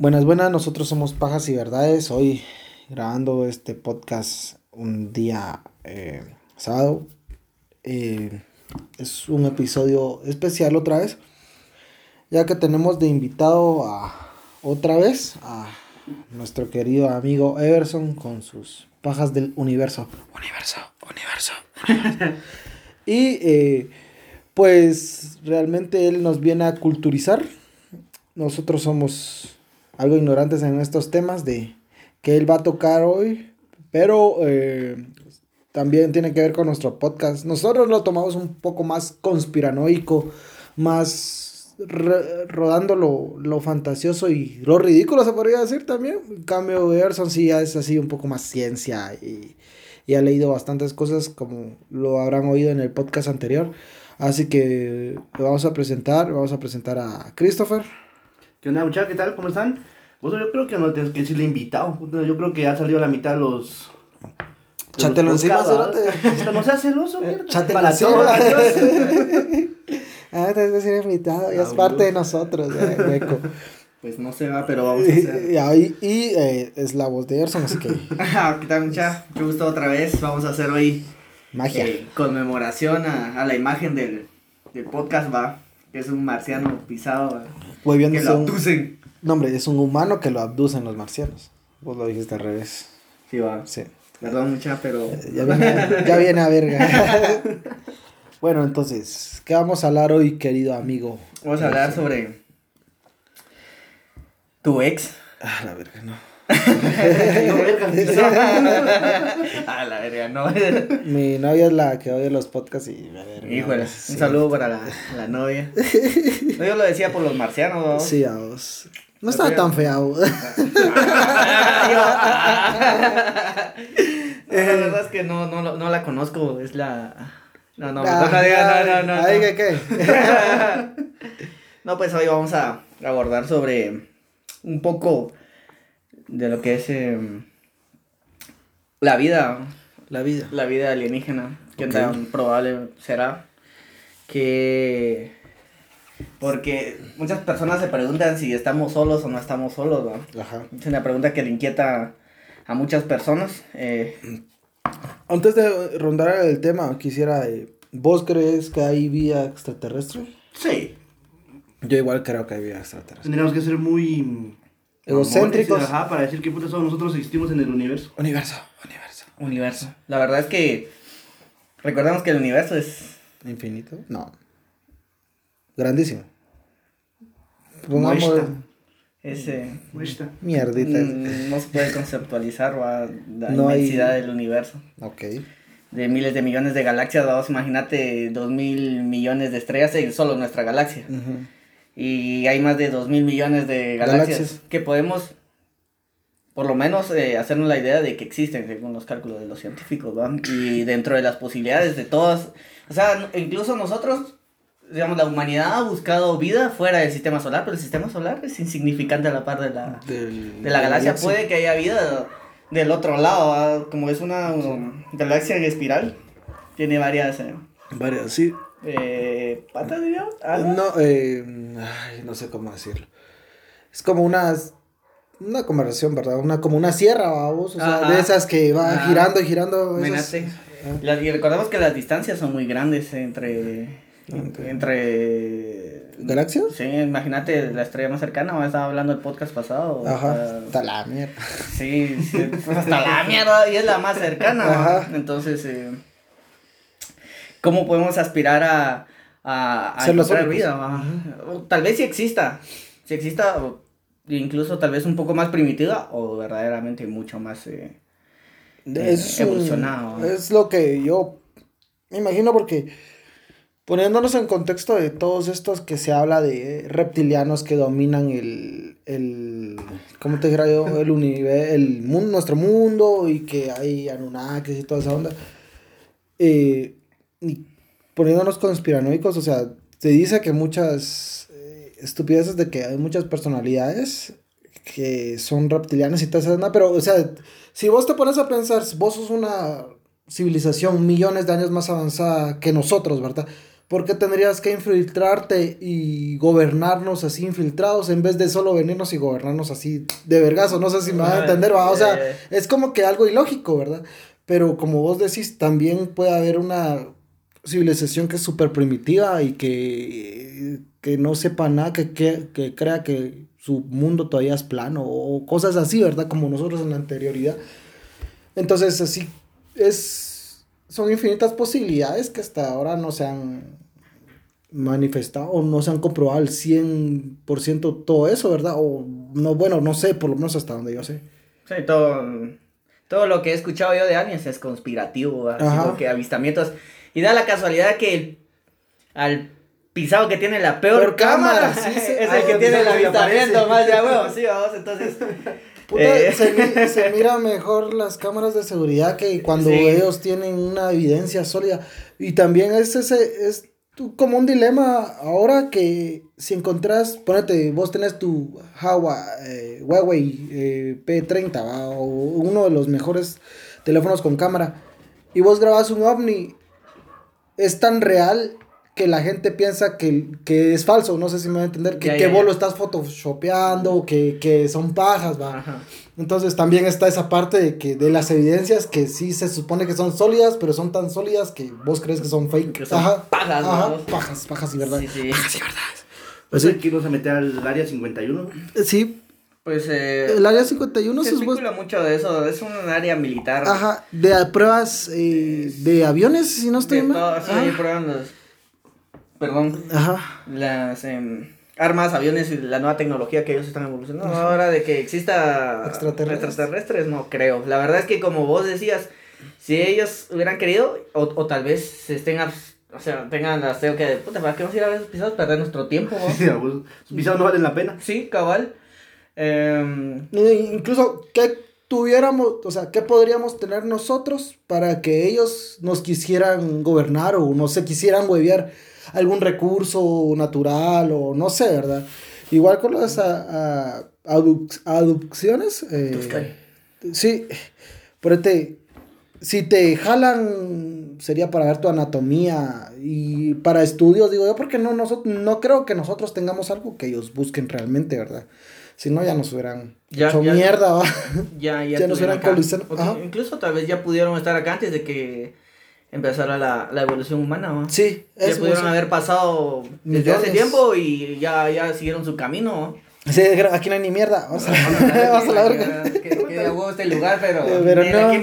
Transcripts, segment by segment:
Buenas, buenas, nosotros somos Pajas y Verdades. Hoy grabando este podcast un día eh, sábado. Eh, es un episodio especial otra vez, ya que tenemos de invitado a otra vez a nuestro querido amigo Everson con sus pajas del universo. Universo, universo. y eh, pues realmente él nos viene a culturizar. Nosotros somos algo ignorantes en estos temas de que él va a tocar hoy, pero eh, también tiene que ver con nuestro podcast. Nosotros lo tomamos un poco más conspiranoico, más rodando lo, fantasioso y lo ridículo, se podría decir también. En cambio, Gerson sí ya es así un poco más ciencia y, y ha leído bastantes cosas como lo habrán oído en el podcast anterior. Así que vamos a presentar, vamos a presentar a Christopher. ¿Qué onda, muchachos? ¿Qué tal? ¿Cómo están? Pues yo creo que no tienes que decirle invitado. Yo creo que ha salido la mitad de los. Chatelo encima, Esto no seas celoso, mierda. Chatelo Para encima. ah, te decir invitado, ya es ah, parte de nosotros, hueco. Pues no se va, pero vamos a hacer. Y, y, eh, es la voz de así que. ¿Qué tal, mucha? Qué gusto otra vez. Vamos a hacer hoy. Magia. Eh, conmemoración a, a, la imagen del, del podcast, va. Es un marciano pisado. Que lo abducen. No, hombre, es un humano que lo abducen los marcianos. Vos lo dijiste al revés. Sí, va. Sí. Perdón, mucha, pero. Eh, ya viene, ya viene a verga. bueno, entonces, ¿qué vamos a hablar hoy, querido amigo? Vamos a hablar sobre. Tu ex. Ah, la verga, no. a la verga, no. Mi novia es la que oye los podcasts y me verga. Híjole, un saludo para la, la novia. No, yo lo decía por los marcianos, ¿no? Sí, a vos. No estaba tan fea. la verdad es que no, no, no la conozco, es la... No, no, ah, no, no, no, no. ¿Ahí qué qué? no, pues hoy vamos a abordar sobre un poco de lo que es em, la vida. La vida. La vida alienígena. Que tan probable será. Que. Porque muchas personas se preguntan si estamos solos o no estamos solos, ¿no? Ajá. Es una pregunta que le inquieta a muchas personas. Eh. Antes de rondar el tema, quisiera. Eh, ¿Vos crees que hay vida extraterrestre? Sí. Yo igual creo que hay vida extraterrestre. Tendríamos que ser muy egocéntricos. Ajá, para decir que puta nosotros existimos en el universo. Universo, universo. Universo. La verdad es que recordamos que el universo es infinito. No. Grandísimo. Pongamos ese mierdita. Mm, no se puede conceptualizar la inmensidad del universo. Ok. De miles de millones de galaxias, vamos, imagínate dos mil millones de estrellas en solo nuestra galaxia y hay más de 2 mil millones de galaxias, que podemos por lo menos eh, hacernos la idea de que existen según los cálculos de los científicos, Y dentro de las posibilidades de todas, o sea, incluso nosotros, digamos, la humanidad ha buscado vida fuera del sistema solar, pero el sistema solar es insignificante a la par de la, de la galaxia. Puede que haya vida del otro lado, como es una galaxia en espiral, tiene varias... Eh, varias, sí eh, patas, digamos. No, eh, ay, no sé cómo decirlo. Es como una, una conversación, ¿verdad? Una, como una sierra, vamos, o sea, de esas que va girando y girando. y recordemos que las distancias son muy grandes entre... Entre... ¿Galaxias? Sí, imagínate la estrella más cercana, estaba hablando el podcast pasado. Ajá, hasta la mierda. Sí, pues hasta la mierda y es la más cercana. Ajá. Entonces, eh, cómo podemos aspirar a, a, a encontrar vida. tal vez si exista, si exista, incluso tal vez un poco más primitiva o verdaderamente mucho más eh, es, evolucionado. Es lo que yo me imagino porque poniéndonos en contexto de todos estos que se habla de reptilianos que dominan el, el ¿cómo te dijera yo? El universo, el mundo, nuestro mundo y que hay Anunnakis y toda esa onda. Eh, y poniéndonos conspiranoicos, o sea, se dice que muchas eh, estupideces de que hay muchas personalidades que son reptilianas y eso, pero, o sea, si vos te pones a pensar, vos sos una civilización millones de años más avanzada que nosotros, ¿verdad? ¿Por qué tendrías que infiltrarte y gobernarnos así infiltrados en vez de solo venirnos y gobernarnos así de vergazo? No sé si me van a entender, ¿va? O sea, es como que algo ilógico, ¿verdad? Pero como vos decís, también puede haber una civilización que es súper primitiva y que, que no sepa nada, que, que, crea que su mundo todavía es plano o cosas así, ¿verdad? Como nosotros en la anterioridad. Entonces, así es, son infinitas posibilidades que hasta ahora no se han manifestado o no se han comprobado al 100% todo eso, ¿verdad? O no, bueno, no sé, por lo menos hasta donde yo sé. Sí, todo, todo lo que he escuchado yo de aliens es conspirativo, así que avistamientos. Y da la casualidad que al pisado que tiene la peor, cámara, es el que tiene el avistamiento más de huevo, sí, vamos, entonces... Eh. se, mira mejor las cámaras de seguridad que cuando ellos tienen una evidencia sólida. Y también es ese, es como un dilema ahora que si encontrás, ponete, vos tenés tu eh, Huawei eh, P30 o uno de los mejores teléfonos con cámara y vos grabas un ovni, es tan real que la gente piensa que, es falso, no sé si me va a entender, que, vos lo estás photoshopeando, que, que son pajas, va. Entonces también está esa parte de que de las evidencias que sí se supone que son sólidas, pero son tan sólidas que vos crees que son fake. pajas, pajas, pajas y verdad. Sí, sí. Pajas y verdad. Pues sí. que se mete al área 51. Eh, sí. Pues eh, el área 51 se especula mucho de eso, es un área militar. Ajá, de pruebas eh, de aviones, si no estoy mal. sí, prueban los perdón, Ajá. las eh, armas, aviones y la nueva tecnología que ellos están evolucionando. Ahora de que exista extraterrestres. no creo. La verdad es que como vos decías, si ellos hubieran querido, o, o tal vez se estén, o sea, tengan que de, puta, ¿para qué vamos a ir a ver esos pisados? Perder nuestro tiempo. Sí, sus pisados no valen la pena. Sí, cabal. Eh, incluso, ¿qué tuviéramos, o sea, qué podríamos tener nosotros para que ellos nos quisieran gobernar o no se quisieran huevear? algún recurso natural o no sé, ¿verdad? Igual con las a, aducciones. Eh, sí, por este, si te jalan sería para ver tu anatomía y para estudios, digo yo, porque no, nosotros, no creo que nosotros tengamos algo que ellos busquen realmente, ¿verdad? Si no, ya nos hubieran hecho mierda, Ya, ya, nos hubieran Incluso tal vez ya pudieron estar acá antes de que empezar a la, la evolución humana, ¿no? Sí, Ya pudieron haber pasado desde hace tiempo y ya, ya siguieron su camino, ¿no? Sí, aquí no hay ni mierda. Vamos a, vamos a la verga. Que, que de huevo este lugar, pero. pero no. Aquí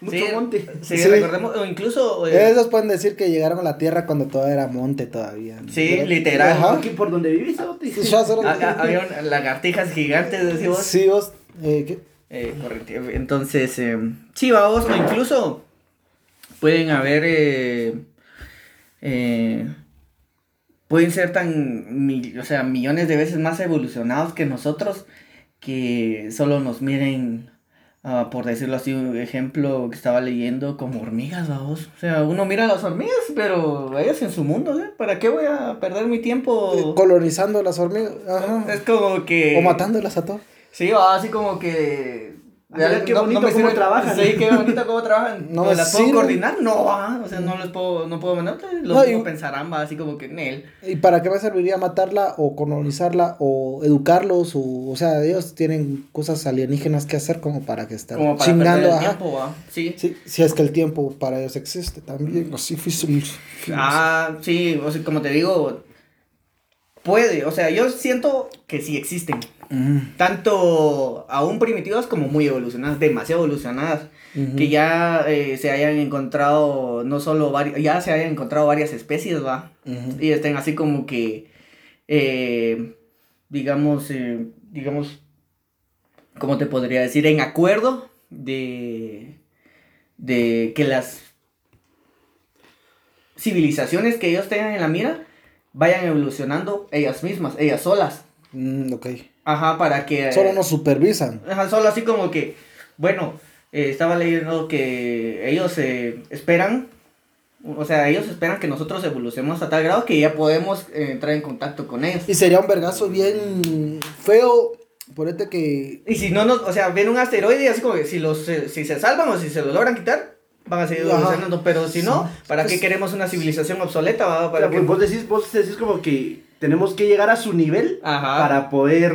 Mucho monte. Sí, recordemos, o incluso. Eh, Ellos pueden decir que llegaron a la tierra cuando todo era monte todavía. Sí, literal. Ajá. Aquí por donde vivís, Había lagartijas gigantes, decimos. Sí, vos. Eh, ¿qué? Eh, correcto. Entonces, eh, sí, vamos, o incluso pueden haber, eh, eh, pueden ser tan, o sea, millones de veces más evolucionados que nosotros, que solo nos miren, uh, por decirlo así, un ejemplo que estaba leyendo, como hormigas, vamos. O sea, uno mira a las hormigas, pero ellas en su mundo, ¿eh? ¿Para qué voy a perder mi tiempo? Eh, colonizando las hormigas, Ajá. Es como que... O matándolas a todos. Sí, así como que qué bonito cómo trabajan. Sí, qué bonito cómo trabajan. No, las puedo coordinar? No, o sea, no les puedo, no puedo mandar, los no, pensarán, va, así como que en él. ¿Y para qué me serviría matarla o colonizarla o educarlos? O, o sea, ellos tienen cosas alienígenas que hacer como para que estén como para chingando. El tiempo, ¿va? Sí. sí. Si es que el tiempo para ellos existe también, así Ah, sí, o sea, como te digo, puede, o sea, yo siento que sí existen. Tanto aún primitivas como muy evolucionadas, demasiado evolucionadas. Que ya eh, se hayan encontrado, no solo varios, ya se hayan encontrado varias especies, va. Y estén así como que, eh, digamos, eh, digamos, ¿cómo te podría decir? En acuerdo de, de que las civilizaciones que ellos tengan en la mira vayan evolucionando ellas mismas, ellas solas. Mm, ok. Ajá, para que... Solo nos supervisan. Ajá, solo así como que, bueno, eh, estaba leyendo que ellos eh, esperan, o sea, ellos esperan que nosotros evolucionemos a tal grado que ya podemos eh, entrar en contacto con ellos. Y sería un vergazo bien feo, por que... Y si no nos, o sea, ven un asteroide y así como que si, los, si se salvan o si se lo logran quitar, van a seguir evolucionando, pero si no, ¿para qué queremos una civilización obsoleta? ¿va? ¿Para pues vos, decís, vos decís como que tenemos que llegar a su nivel para poder,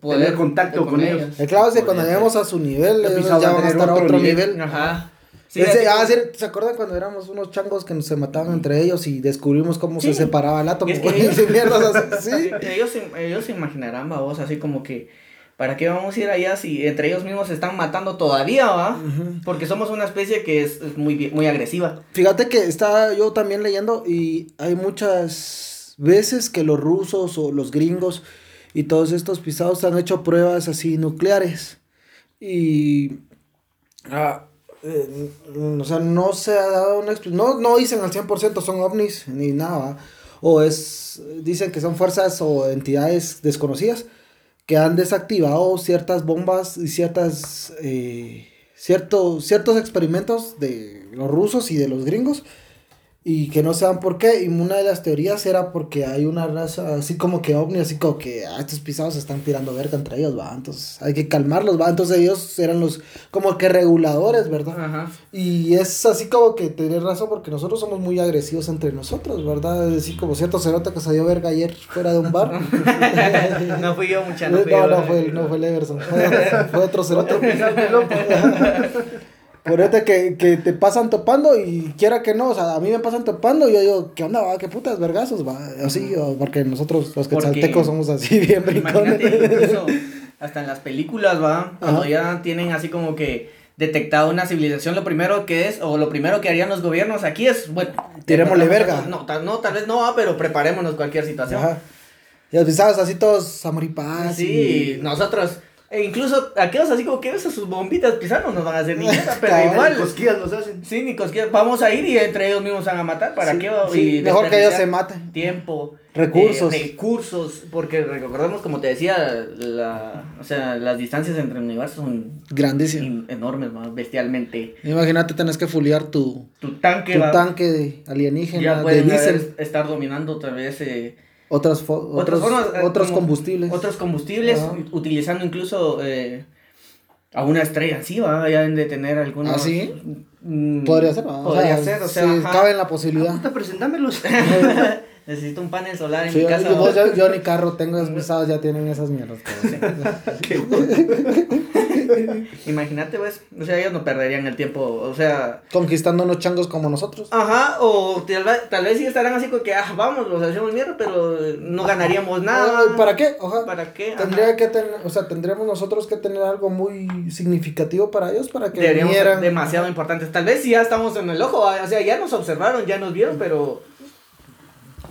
tener contacto con, ellos. El claro es que cuando lleguemos a su nivel, ellos ya van a estar a otro nivel. Ajá. Ah, ¿Se acuerdan cuando éramos unos changos que se mataban entre ellos y descubrimos cómo se separaba el átomo? ellos, ellos, ellos se imaginarán, vos, así como que ¿Para qué vamos a ir allá si entre ellos mismos se están matando todavía, va? Porque somos una especie que es, muy, muy agresiva. Fíjate que estaba yo también leyendo y hay muchas veces que los rusos o los gringos y todos estos pisados han hecho pruebas así nucleares. Y... Ah, eh, o sea, no se ha dado una no No dicen al 100% son ovnis ni nada, O es... Dicen que son fuerzas o entidades desconocidas que han desactivado ciertas bombas y ciertas, eh, ciertos experimentos de los rusos y de los gringos y que no saben por qué. Y una de las teorías era porque hay una raza así como que ovni, así como que ah, estos pisados se están tirando verga entre ellos, va. Entonces hay que calmarlos, va. Entonces ellos eran los como que reguladores, ¿verdad? Ajá. Y es así como que tenés razón porque nosotros somos muy agresivos entre nosotros, ¿verdad? Es decir, como cierto cerote que salió verga ayer fuera de un bar. no fui yo, mucha, no no, No, fue, no fue el Everson. Fue, otro cerote. Por que, que te pasan topando y quiera que no, o sea, a mí me pasan topando y yo digo, ¿qué onda, va? ¿Qué putas vergazos, va? Así, porque nosotros los quetzaltecos somos así bien brincones. hasta en las películas, va, cuando ya tienen así como que detectado una civilización, lo primero que es, o lo primero que harían los gobiernos aquí es, bueno... Tirémosle verga. No, tal, no, tal vez no, va, pero preparémonos cualquier situación. Ajá. Y avisados así todos amoripaz. Sí, nosotros e incluso aquellos así como que esas sus bombitas pisando nos van a hacer ni nada, pero igual. Ni cosquillas nos hacen. Sí, ni cosquillas. Vamos a ir y entre ellos mismos van a matar. ¿Para qué? Sí, mejor que ellos se maten. Tiempo. Recursos. Eh, recursos. Porque recordemos, como te decía, la, o sea, las distancias entre universos son grandísimas. enormes, bestialmente. Imagínate, tenés que fuliar tu, tu tanque. Tu tanque de alienígena, de diésel. Estar dominando tal vez. Eh, otras otros, eh, otros combustibles. Otros combustibles, utilizando incluso eh, a una estrella, sí, va, ya de tener algunos. ¿Ah, sí? Mm, podría ser, Podría ser, o sea. cabe en la posibilidad. Ah, presentámelos. Necesito un panel solar en mi casa. Yo, yo, ni carro tengo, mis ya tienen esas mierdas. Imagínate, pues, o sea, ellos no perderían el tiempo, o sea... Conquistando unos changos como nosotros. Ajá, o tal vez, tal vez sí estarán así como que, ah, vamos, los hacemos mierda, pero no ganaríamos nada. ¿Para qué? Ojalá. ¿Para qué? Tendría que tener, o sea, tendríamos nosotros que tener algo muy significativo para ellos, para que Deberíamos ser demasiado importantes. Tal vez sí ya estamos en el ojo, o sea, ya nos observaron, ya nos vieron, pero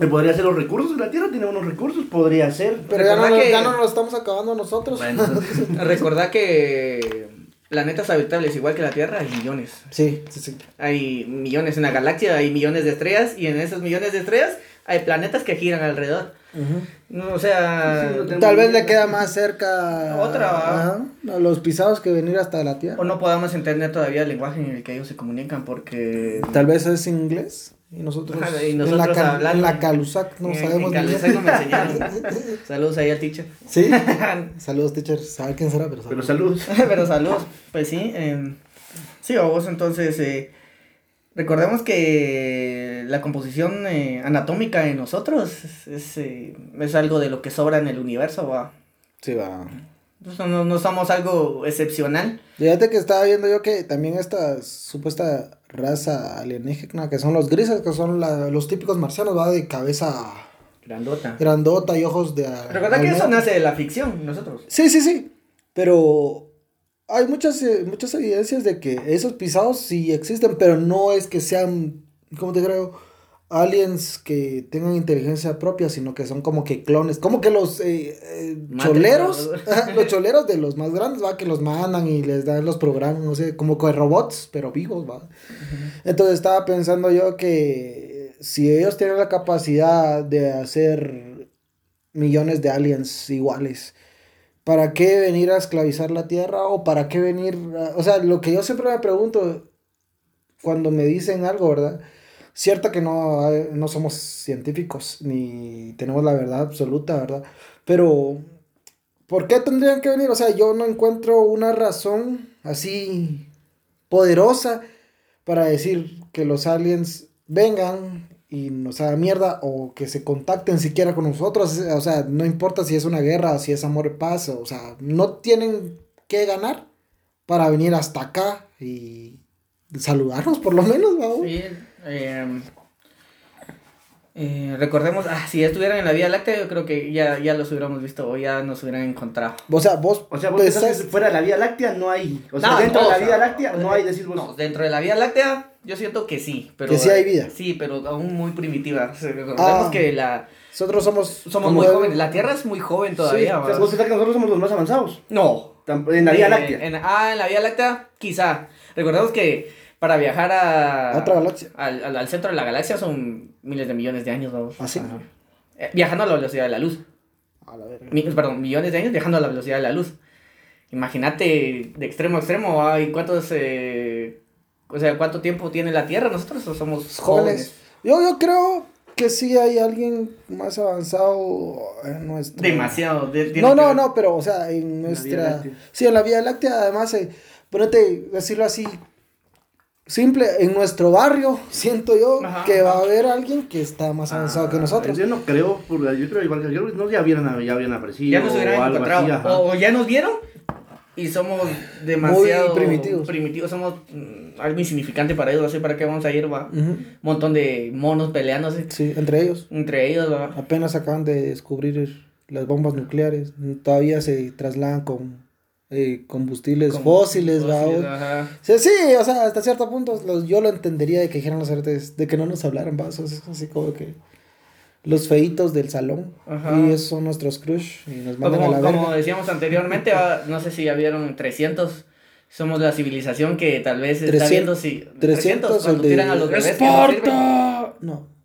Podría ser los recursos de la Tierra, tiene unos recursos, podría ser. Pero ya no, que... ya no nos estamos acabando nosotros. Bueno, recordad que planetas habitables igual que la Tierra hay millones. Sí, sí, sí. Hay millones en la galaxia, hay millones de estrellas y en esos millones de estrellas hay planetas que giran alrededor. o sea, tal vez le queda más cerca otra a los pisados que venir hasta la Tierra. O no podamos entender todavía el lenguaje en el que ellos se comunican porque tal vez es inglés. Y nosotros, en, la en la Calusac no sabemos. En Calusac no me enseñaron. saludos ahí al teacher. Sí. saludos, teacher. Sabe quién será, pero saludos. Pero saludos. Pues sí. Eh, sí, vos entonces. Eh, recordemos que la composición eh, anatómica de nosotros es, eh, es, algo de lo que sobra en el universo, va. Sí, va. No, no, somos algo excepcional. Fíjate que estaba viendo yo que también esta supuesta raza alienígena, que son los grises, que son los típicos marcianos, va de cabeza grandota. Grandota y ojos de... Recuerda que eso nace de la ficción, nosotros. Sí, sí, sí. Pero hay muchas, eh, muchas evidencias de que esos pisados sí existen, pero no es que sean, ¿cómo te creo? Aliens que tengan inteligencia propia, sino que son como que clones, como que los eh, eh, choleros, los choleros de los más grandes, va, que los mandan y les dan los programas, no sé, como que robots, pero vivos, va. Entonces estaba pensando yo que si ellos tienen la capacidad de hacer millones de aliens iguales, ¿para qué venir a esclavizar la Tierra o para qué venir, o sea, lo que yo siempre me pregunto cuando me dicen algo, ¿verdad? Cierto que no, no somos científicos ni tenemos la verdad absoluta, ¿verdad? Pero, ¿por qué tendrían que venir? O sea, yo no encuentro una razón así poderosa para decir que los aliens vengan y nos hagan mierda o que se contacten siquiera con nosotros. O sea, no importa si es una guerra, si es amor y paz, o sea, no tienen que ganar para venir hasta acá y saludarnos por lo menos, ¿no? Sí, eh, eh, recordemos, ah, si estuvieran en la Vía Láctea, yo creo que ya, ya los hubiéramos visto o ya nos hubieran encontrado. O sea, vos. O sea, vos pensás que fuera de la Vía Láctea no hay. O sea, dentro de la Vía Láctea no hay, decís vos. No, dentro de la Vía Láctea yo siento que sí. Pero, que sí hay vida. Sí, pero aún muy primitiva. Recordemos ah, que la. Nosotros somos. Somos muy jóvenes. La Tierra es muy joven todavía. Sí, ¿Vos pensás que nosotros somos los más avanzados? No. En la Vía eh, Láctea. ah, en la Vía Láctea, quizá. Recordemos que para viajar a, otra galaxia. Al, al, centro de la galaxia son miles de millones de años. ¿no? ¿Ah, sí? Eh, viajando a la velocidad de la luz. A la verga. perdón, millones de años viajando a la velocidad de la luz. Imagínate de extremo a extremo, ¿hay cuántos, eh, o sea, cuánto tiempo tiene la Tierra? Nosotros somos jóvenes. Yo, yo creo que sí hay alguien más avanzado en nuestra... Demasiado. no, no, no, pero, o sea, en nuestra... Sí, en la Vía Láctea, además, eh, ponete, decirlo así, simple, en nuestro barrio, siento yo, que va a haber alguien que está más avanzado que ah, nosotros. Yo no creo, yo creo igual que yo, no, ya, vieron, ya habían aparecido. Ya nos hubieran encontrado. o, ya nos vieron y somos demasiado primitivos. primitivos. Somos mm, algo insignificante para ellos, así para qué vamos a ir, va. Un montón de monos peleándose. Sí, entre ellos. Entre ellos, va. Apenas acaban de descubrir las bombas nucleares. Todavía se trasladan con eh, combustibles fósiles, Sí, sí, o sea, hasta cierto punto los, yo lo entendería de que dijeran los artes, de que no nos hablaran vasos, así como que los feitos del salón y esos son nuestros crush y nos mandan como, a la Como decíamos anteriormente, no sé si ya vieron 300 somos la civilización que tal vez está viendo si 300, cuando tiran a los bebés no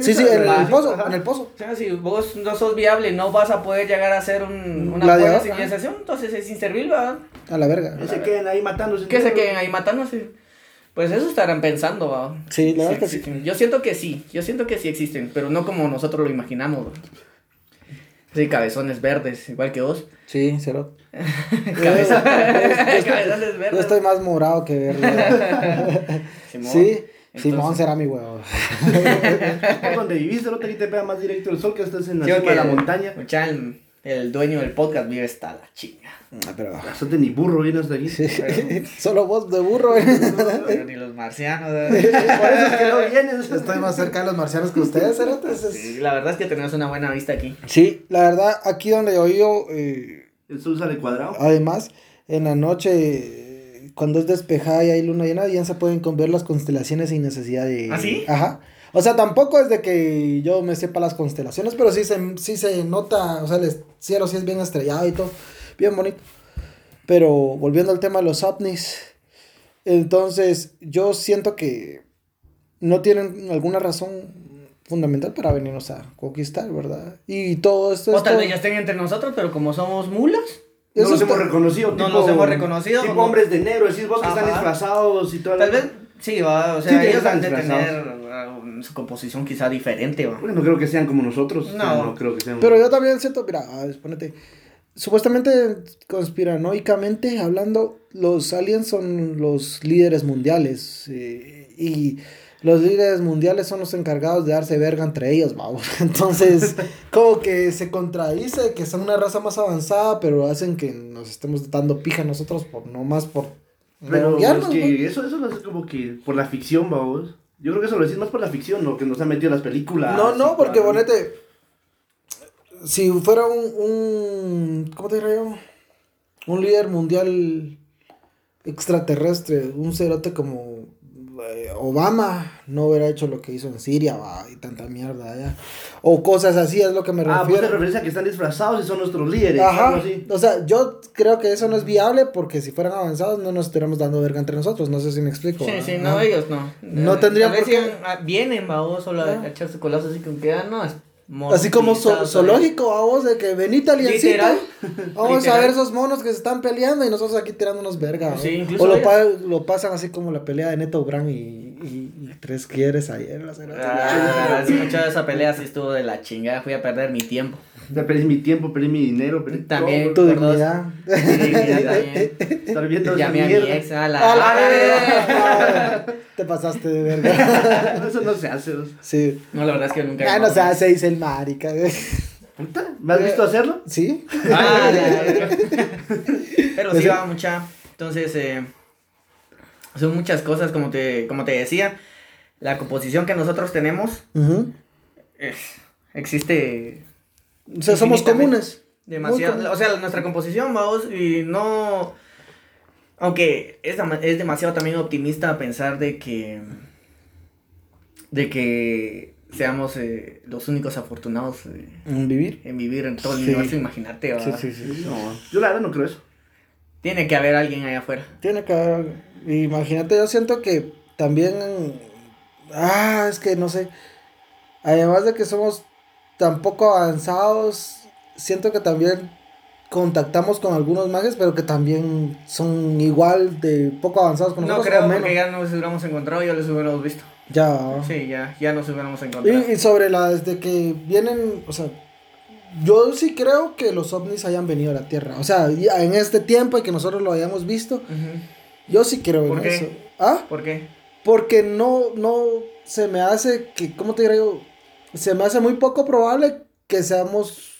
Sí, sí, en el pozo, en el pozo. O sea, si vos no sos viable, no vas a poder llegar a ser un, una buena civilización, entonces es inservible, ¿verdad? A la verga. Que se queden ahí matándose. Que se queden ahí matándose. Pues eso estarán pensando, ¿verdad? Sí, la verdad que sí. Yo siento que sí, yo siento que sí existen, pero no como nosotros lo imaginamos, Sí, cabezones verdes, igual que vos. Sí, cero. cabezones verdes. Yo estoy más morado que verde. sí. Simón será mi huevo. donde viviste, no te pega más directo el sol que estás en la cima de la montaña. Mucha, el, dueño del podcast vive hasta la chinga. Ah, pero... de ni burro vienes hasta aquí. Solo vos de burro. ni los marcianos. Por eso es que no vienes. Estoy más cerca de los marcianos que ustedes, ¿eh? Sí, la verdad es que tenemos una buena vista aquí. Sí, la verdad, aquí donde yo vivo... Eh, ¿El sol sale cuadrado? Además, en la noche cuando es despejada y hay luna llena, ya se pueden ver las constelaciones sin necesidad de... ¿Ah, sí? Ajá. O sea, tampoco es de que yo me sepa las constelaciones, pero sí se, sí se nota, o sea, el cielo sí es bien estrellado y todo, bien bonito. Pero volviendo al tema de los ovnis, entonces yo siento que no tienen alguna razón fundamental para venirnos a conquistar, ¿verdad? Y todo esto... O tal vez ya estén entre nosotros, pero como somos mulas no los hemos reconocido. No los hemos reconocido. Tipo hombres de negro, decís vos que están disfrazados y todo. Tal vez, sí, va, o sea, ellos han de tener uh, su composición quizá diferente, va. Bueno, no creo que sean como nosotros. No. no creo que sean. Pero yo también siento, mira, ponete. Supuestamente, conspiranoicamente hablando, los aliens son los líderes mundiales. Eh, y los líderes mundiales son los encargados de darse verga entre ellos, vamos. Entonces, como que se contradice que son una raza más avanzada, pero hacen que nos estemos dando pija nosotros por no más por pero es que eso, eso lo hace como que por la ficción, vamos. Yo creo que eso lo decís más por la ficción, lo que nos han metido las películas. No, no, porque bonete. Si fuera un, un ¿cómo te diría yo? Un líder mundial extraterrestre, un cerote como Obama no hubiera hecho lo que hizo en Siria va, y tanta mierda allá. O cosas así, es lo que me refiero. Ah, pues te refieres a que están disfrazados y son nuestros líderes. Ajá. O sea, yo creo que eso no es viable porque si fueran avanzados no nos estaríamos dando verga entre nosotros. No sé si me explico. Sí, sí, no, ellos no. No tendrían por qué. Vienen, va, solo a echarse colazos así que quedan, no, Así como zoológico, vamos, de que venita aliencito. Vamos a ver esos monos que se están peleando y nosotros aquí tirándonos verga. Sí, o lo, lo, pasan así como la pelea de Neto Brown y, y, tres quieres ayer. Ah, sí, esa pelea sí estuvo de la chingada. Fui a perder mi tiempo. Perdí mi tiempo, perdí mi dinero, perdí también tu dignidad. Estar viendo esa mierda. a la, Te pasaste de verga. Eso no se hace. Sí. No, la verdad es que nunca. Ah, no se hace, dice el marica. ¿Puta? ¿Me has visto hacerlo? Sí. Ah, Pero sí va mucha. Entonces, eh, son muchas cosas, como te, como te decía. La composición que nosotros tenemos existe. O sea, somos comunes. Demasiado. O sea, nuestra composición, vamos, y no. Aunque es, es demasiado también optimista pensar de que. de que seamos eh, los únicos afortunados eh, en vivir. En vivir en todo el universo, imagínate. Sí, sí, sí. yo la verdad no creo eso. Tiene que haber alguien allá afuera. Tiene que haber. Imagínate, yo siento que también. Ah, es que no sé. Además de que somos tan poco avanzados, siento que también contactamos con algunos mages, pero que también son igual de poco avanzados con nosotros. No creo, porque ya nos hubiéramos encontrado, ya les hubiéramos visto. Ya. Sí, ya, ya nos hubiéramos encontrado. Y, sobre la, desde que vienen, o sea, yo sí creo que los ovnis hayan venido a la Tierra. O sea, en este tiempo y que nosotros lo hayamos visto, yo sí creo en eso. ¿Ah? ¿Por qué? Porque no, no se me hace que, ¿cómo te digo? Se me hace muy poco probable que seamos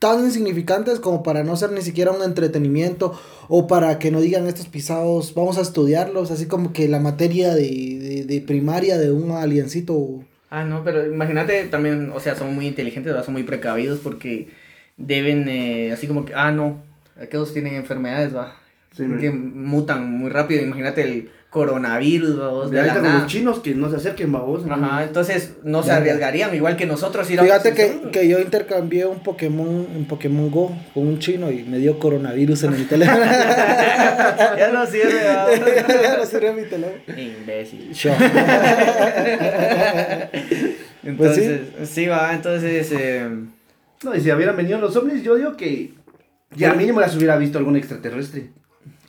tan insignificantes como para no ser ni siquiera un entretenimiento o para que no digan estos pisados, vamos a estudiarlos, así como que la materia de, de, primaria de un aliencito. Ah, no, pero imagínate también, o sea, son muy inteligentes, son muy precavidos porque deben, eh, así como que, ah, no, aquellos tienen enfermedades, va, que mutan muy rápido, imagínate el coronavirus, babos. De ahorita los chinos que no se acerquen, babos. Ajá, entonces no se arriesgarían, igual que nosotros. Fíjate que, que, yo intercambié un Pokémon en Pokémon Go con un chino y me dio coronavirus en el teléfono. ya no sirve, ya no sirve mi teléfono. Imbécil. entonces, pues sí. va, entonces... Eh... No, y si hubieran venido los ovnis, yo digo que ya mínimo las hubiera visto algún extraterrestre.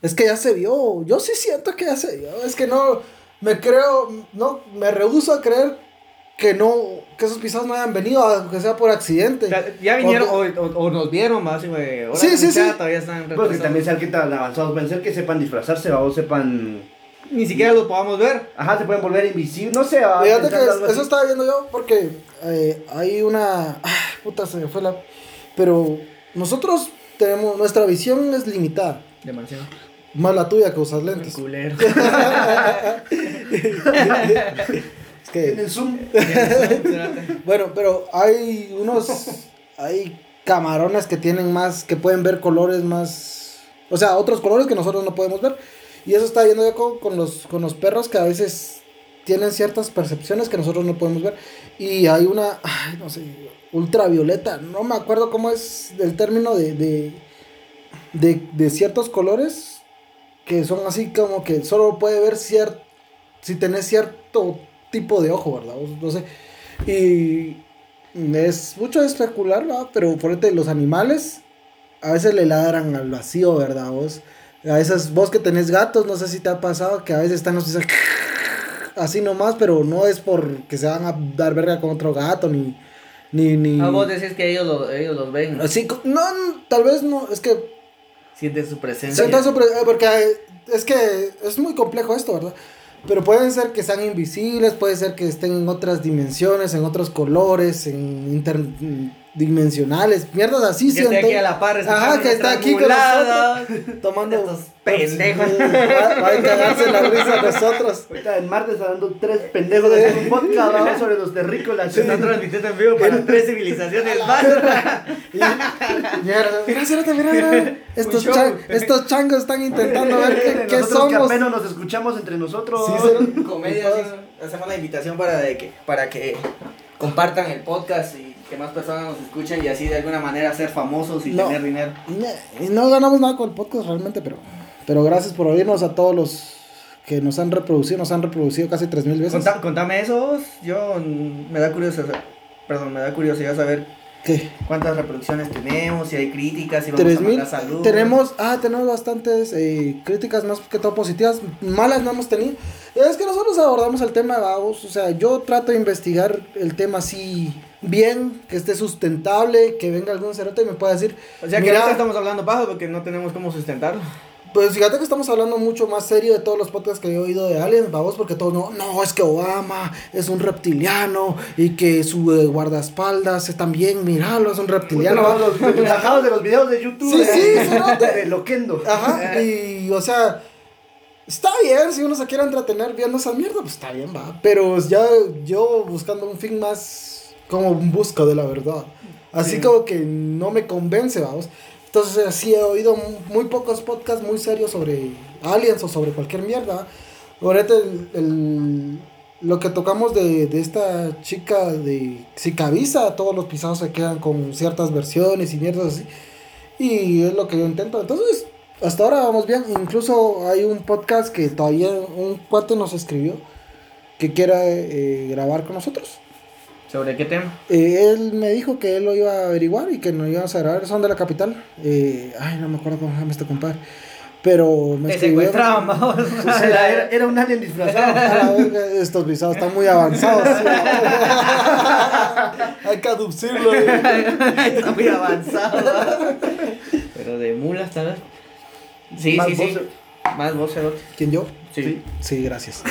Es que ya se vio. Yo sí siento que ya se vio. Es que no. Me creo. No. Me rehuso a creer que no. Que esos pisados no hayan venido, aunque sea por accidente. Ya, vinieron o, nos vieron más, güey. Sí, sí, sí. Todavía están. Pues que también sean que tan avanzados. Pueden ser que sepan disfrazarse o sepan. Ni siquiera lo podamos ver. Ajá, se pueden volver invisibles. No sé. Fíjate que eso estaba viendo yo porque eh, hay una. Ay, puta, se me fue la. Pero nosotros tenemos. Nuestra visión es limitada. Demasiado. Más la tuya que usas lentes. Culero. es que. En el zoom. bueno, pero hay unos. Hay camarones que tienen más. Que pueden ver colores más. O sea, otros colores que nosotros no podemos ver. Y eso está yendo yo con, con, los, con los perros que a veces tienen ciertas percepciones que nosotros no podemos ver. Y hay una. Ay, no sé. Ultravioleta. No me acuerdo cómo es el término de. de, de, de ciertos colores que son así como que solo puede ver cierto, si tenés cierto tipo de ojo, ¿verdad? No sé. Y es mucho especular, ¿verdad? Pero ejemplo, los animales a veces le ladran al vacío, ¿verdad? Vos, a veces vos que tenés gatos, no sé si te ha pasado que a veces están los así nomás, pero no es porque se van a dar verga con otro gato ni ni ni ah, vos decís que ellos, ellos los ven. Así no, tal vez no, es que Sienten su presencia. su presencia, porque es que es muy complejo esto, ¿verdad? Pero pueden ser que sean invisibles, puede ser que estén en otras dimensiones, en otros colores, en interdimensionales, mierdas así. Que esté aquí a la par, Ajá, que está aquí con nosotros, tomando estos pendejos. Va, a cagarse la risa nosotros. Ahorita en martes dando tres pendejos de un podcast sobre los terrícolas. Se están transmitiendo en vivo para tres civilizaciones más. mira, mira, mira, mira. Estos, estos changos están intentando ver qué, qué somos. que apenas nos escuchamos entre nosotros. Sí, comedia. Hacemos la invitación para, de que, para que compartan el podcast y que más personas nos escuchen y así de alguna manera ser famosos y tener dinero. No ganamos nada con el podcast realmente, pero, pero gracias por oírnos a todos los que nos han reproducido, nos han reproducido casi 3000 veces. contame esos, yo me da curiosidad, perdón, me da curiosidad saber ¿Qué? ¿Cuántas reproducciones tenemos? Si hay críticas, si vamos a mandar saludos. Tenemos, ah, tenemos bastantes eh, críticas más que todo positivas. Malas no hemos tenido. Es que nosotros abordamos el tema, vamos. O sea, yo trato de investigar el tema así bien, que esté sustentable, que venga algún cerote y me pueda decir. O sea, que ahorita estamos hablando bajo porque no tenemos cómo sustentarlo. Pues fíjate que estamos hablando mucho más serio de todos los podcasts que he oído de aliens, vamos, porque todos no, no, es que Obama es un reptiliano y que su eh, guardaespaldas es también, miralo, es un reptiliano. los, los de los videos de YouTube. Sí, sí, de Loquendo. Ajá, y o sea, está bien, si uno se quiere entretener viendo esa mierda, pues está bien, va. Pero ya yo buscando un fin más como un busca de la verdad. Así como que no me convence, vamos. Entonces, sí he oído muy pocos podcasts muy serios sobre aliens o sobre cualquier mierda. Ahorita el, lo que tocamos de, de esta chica de Cicavisa, todos los pisados se quedan con ciertas versiones y mierdas así. Y es lo que yo intento. Entonces, hasta ahora vamos bien. Incluso hay un podcast que todavía un cuate nos escribió que quiera eh, grabar con nosotros. ¿Sobre qué tema? Eh, él me dijo que él lo iba a averiguar y que nos íbamos a grabar. Son de la capital. Eh, ay, no me acuerdo cómo se llama este compadre. Pero me secuestraban, vamos. era, era, un alien disfrazado. estos visados están muy avanzados. Hay que aducirlo. Está muy avanzado. Pero de mulas, tal Sí, sí, sí. Más vos, ¿Quién yo? Sí. Sí, gracias.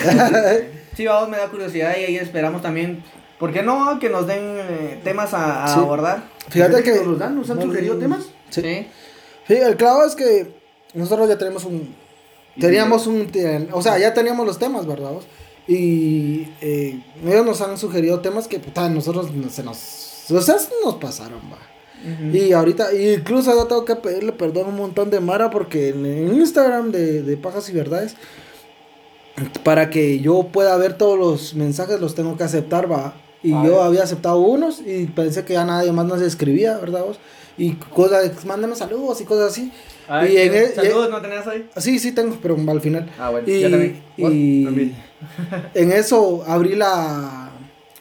sí, vamos, me da curiosidad y ahí esperamos también ¿Por qué no que nos den eh, temas a, abordar? Fíjate que nos dan, nos han sugerido temas. Sí. sí. el clavo es que nosotros ya tenemos un teníamos un o sea, ya teníamos los temas, ¿verdad? Y eh, ellos nos han sugerido temas que puta, nosotros se nos o sea, nos pasaron, va. Y ahorita, incluso yo tengo que pedirle perdón a un montón de Mara porque en, Instagram de, de Pajas y Verdades, para que yo pueda ver todos los mensajes, los tengo que aceptar, va. Y yo había aceptado unos y pensé que ya nadie más nos escribía, ¿verdad vos? Y cosas, mándame saludos y cosas así. y en e, ¿Saludos no tenías ahí? Sí, sí tengo, pero al final. Ah, bueno, y, ya también. Y en eso abrí la,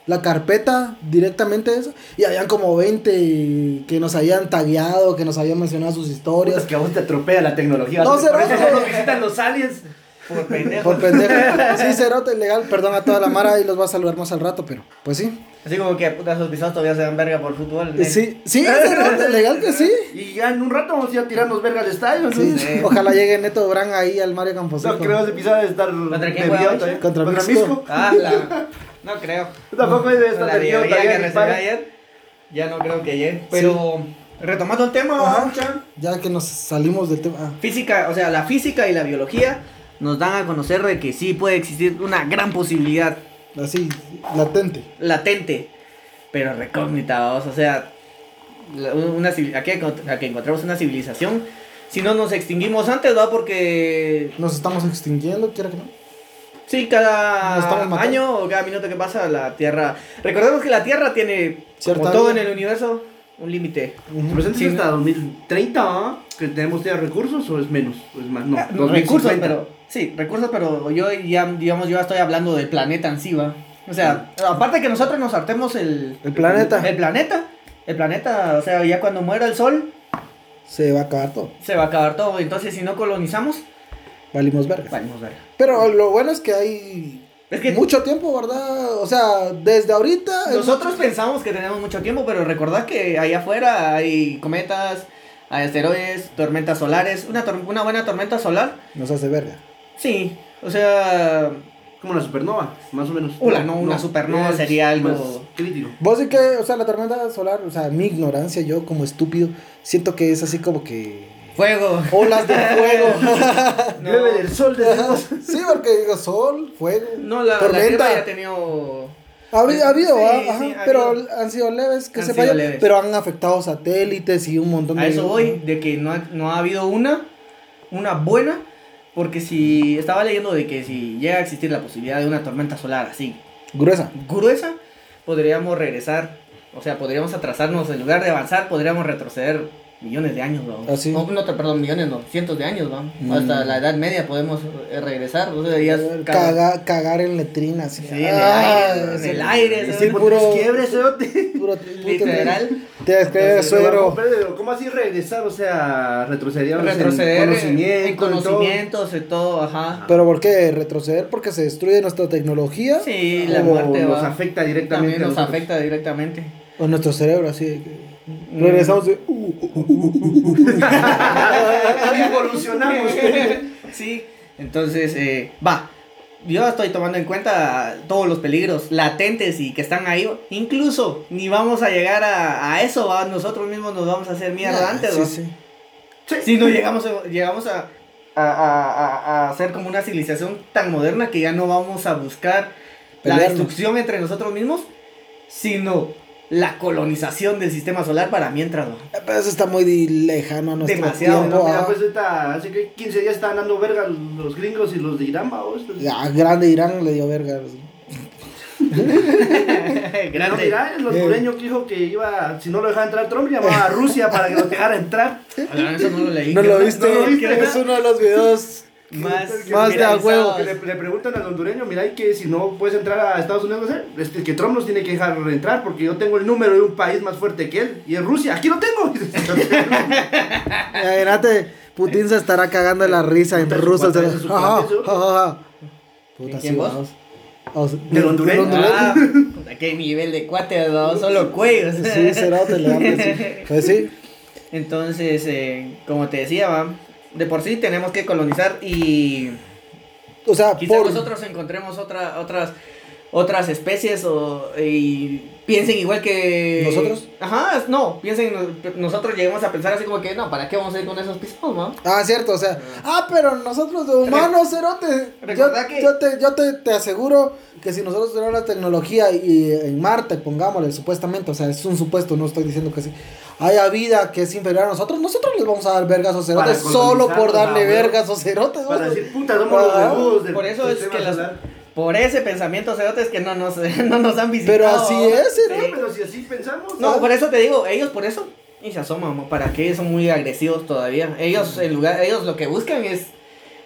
la carpeta directamente eso y habían como 20 que nos habían tagueado, que nos habían mencionado sus historias. Es que a vos te atropella la tecnología. No, se nos visitan los aliens. Por pendejo. Por pendejo. Sí, cerote, legal. Perdón a toda la mara y los va a saludar más al rato, pero pues sí. Así como que puta, esos pisados todavía se dan verga por fútbol. Sí, sí, cerote, legal que sí. Y ya en un rato vamos a ir a tirarnos verga al estadio. Sí, Ojalá llegue Neto Brand ahí al Mario Campos. No creo ese pisado de estar. ¿Contra quién juega Contra, Contra Misco. Ah, la... No creo. Tampoco debe estar la que recibí ayer. Ya no creo que llegue. Pero. Retomando el tema, ya que nos salimos del tema. Física, o sea, la física y la biología nos dan a conocer de que sí puede existir una gran posibilidad. Así, latente. Latente, pero recógnita, vamos, o sea, una, aquí, aquí encontramos una civilización. Si no nos extinguimos antes, ¿va? Porque... Nos estamos extinguiendo, quiera que no. Sí, cada año o cada minuto que pasa la Tierra... Recordemos que la Tierra tiene, como todo en el universo, un límite. ¿Presente hasta 2030 que tenemos ya recursos o es menos? O es más, no, ah, recursos, pero Sí, recursos, pero yo ya, digamos, yo estoy hablando del planeta en sí, ¿va? O sea, aparte de que nosotros nos hartemos el... El planeta. El, planeta. El planeta, o sea, ya cuando muera el sol... Se va a acabar todo. Se va a acabar todo. Entonces, si no colonizamos... Valimos verga. Valimos verga. Pero lo bueno es que hay... Es que mucho tiempo, ¿verdad? O sea, desde ahorita... Nosotros pensamos que tenemos mucho tiempo, pero recordad que ahí afuera hay cometas, hay asteroides, tormentas solares. Una, una buena tormenta solar... Nos hace verga. Sí, o sea... Como una supernova, más o menos. Una, no, una supernova sería algo crítico. Vos sí que, o sea, la tormenta solar, o sea, mi ignorancia, yo como estúpido, siento que es así como que... Fuego. Olas de fuego. Llueve del sol de Sí, porque digo sol, fuego. No, la tormenta. La ya ha tenido... Ha, habido, ajá, pero han sido leves, que se pero han afectado satélites y un montón de... A eso voy, de que no ha, no ha habido una, una buena porque si estaba leyendo de que si llega a existir la posibilidad de una tormenta solar así. Gruesa. Gruesa, podríamos regresar. O sea, podríamos atrasarnos. En lugar de avanzar, podríamos retroceder millones de años, ¿no? ¿Ah, no, no, perdón, millones, no, cientos de años, ¿no? Mm. Hasta la Edad Media podemos eh, regresar. O sea, ya Caga, cagar en letrinas. Sí, en el ah, aire, en el aire. Sí, puro quiebres, Puro literal. Te escribes suegro. ¿Cómo así regresar? O sea, retroceder, retroceder en conocimiento, en conocimientos y todo, ajá. ¿Pero por qué retroceder? Porque se destruye nuestra tecnología. Sí, la muerte nos afecta directamente. También nos afecta directamente. O nuestro cerebro, así. Mm. Regresamos de. Uh, uh, uh, Evolucionamos. sí, entonces, eh, va. Yo estoy tomando en cuenta todos los peligros latentes y que están ahí. Incluso ni vamos a llegar a, a eso, ¿va? nosotros mismos nos vamos a hacer mierda antes. Sí, sí. Si no llegamos, llegamos a, a, a, a, hacer como una civilización tan moderna que ya no vamos a buscar la destrucción entre nosotros mismos, sino la colonización del sistema solar para mientras. ¿no? Pero eso está muy lejano a nuestro Demasiado. Tiempo, mira, pues ahorita, hace que 15 días estaban dando verga los gringos y los de Irán, vamos. Ya, grande Irán le dio verga. Grande. Irán, el hondureño que dijo que iba, si no lo dejaba entrar Trump, llamaba a Rusia para que lo dejara entrar. eso no lo leí. No lo viste, no lo viste. es uno de los videos más, más de a huevo. le, le, preguntan al hondureño, mira, que si no puedes entrar a Estados Unidos, este, que Trump nos tiene que dejar entrar porque yo tengo el número de un país más fuerte que él y es Rusia. Aquí lo tengo. Imagínate, Putin se estará cagando de la risa en ruso. Puta, ¿Quién vos? Del hondureño. Ah, qué nivel de cuate, solo cuellos. Sí, será, te Pues sí. Entonces, eh, como te decía, va de por sí tenemos que colonizar y o sea, quizá nosotros encontremos otra, otras otras especies o y piensen igual que nosotros. Ajá, no, piensen nosotros lleguemos a pensar así como que no, ¿para qué vamos a ir con esos pisos, no? Ah, cierto, o sea, ah, pero nosotros de humanos, cerote. Yo, que... yo, te, yo te, te, aseguro que si nosotros tenemos la tecnología y en Marte, pongámosle supuestamente, o sea, es un supuesto, no estoy diciendo que sí haya vida que es inferior a nosotros, nosotros les vamos a dar vergas o cerotes solo por darle vergas o cerotes. Para decir, puta, somos los huevos Por eso es que las, por ese pensamiento cerotes que no nos, no nos han visitado. Pero así es, ¿no? Pero si así pensamos. No, por eso te digo, ellos por eso y se asoman, para que son muy agresivos todavía. Ellos en lugar, ellos lo que buscan es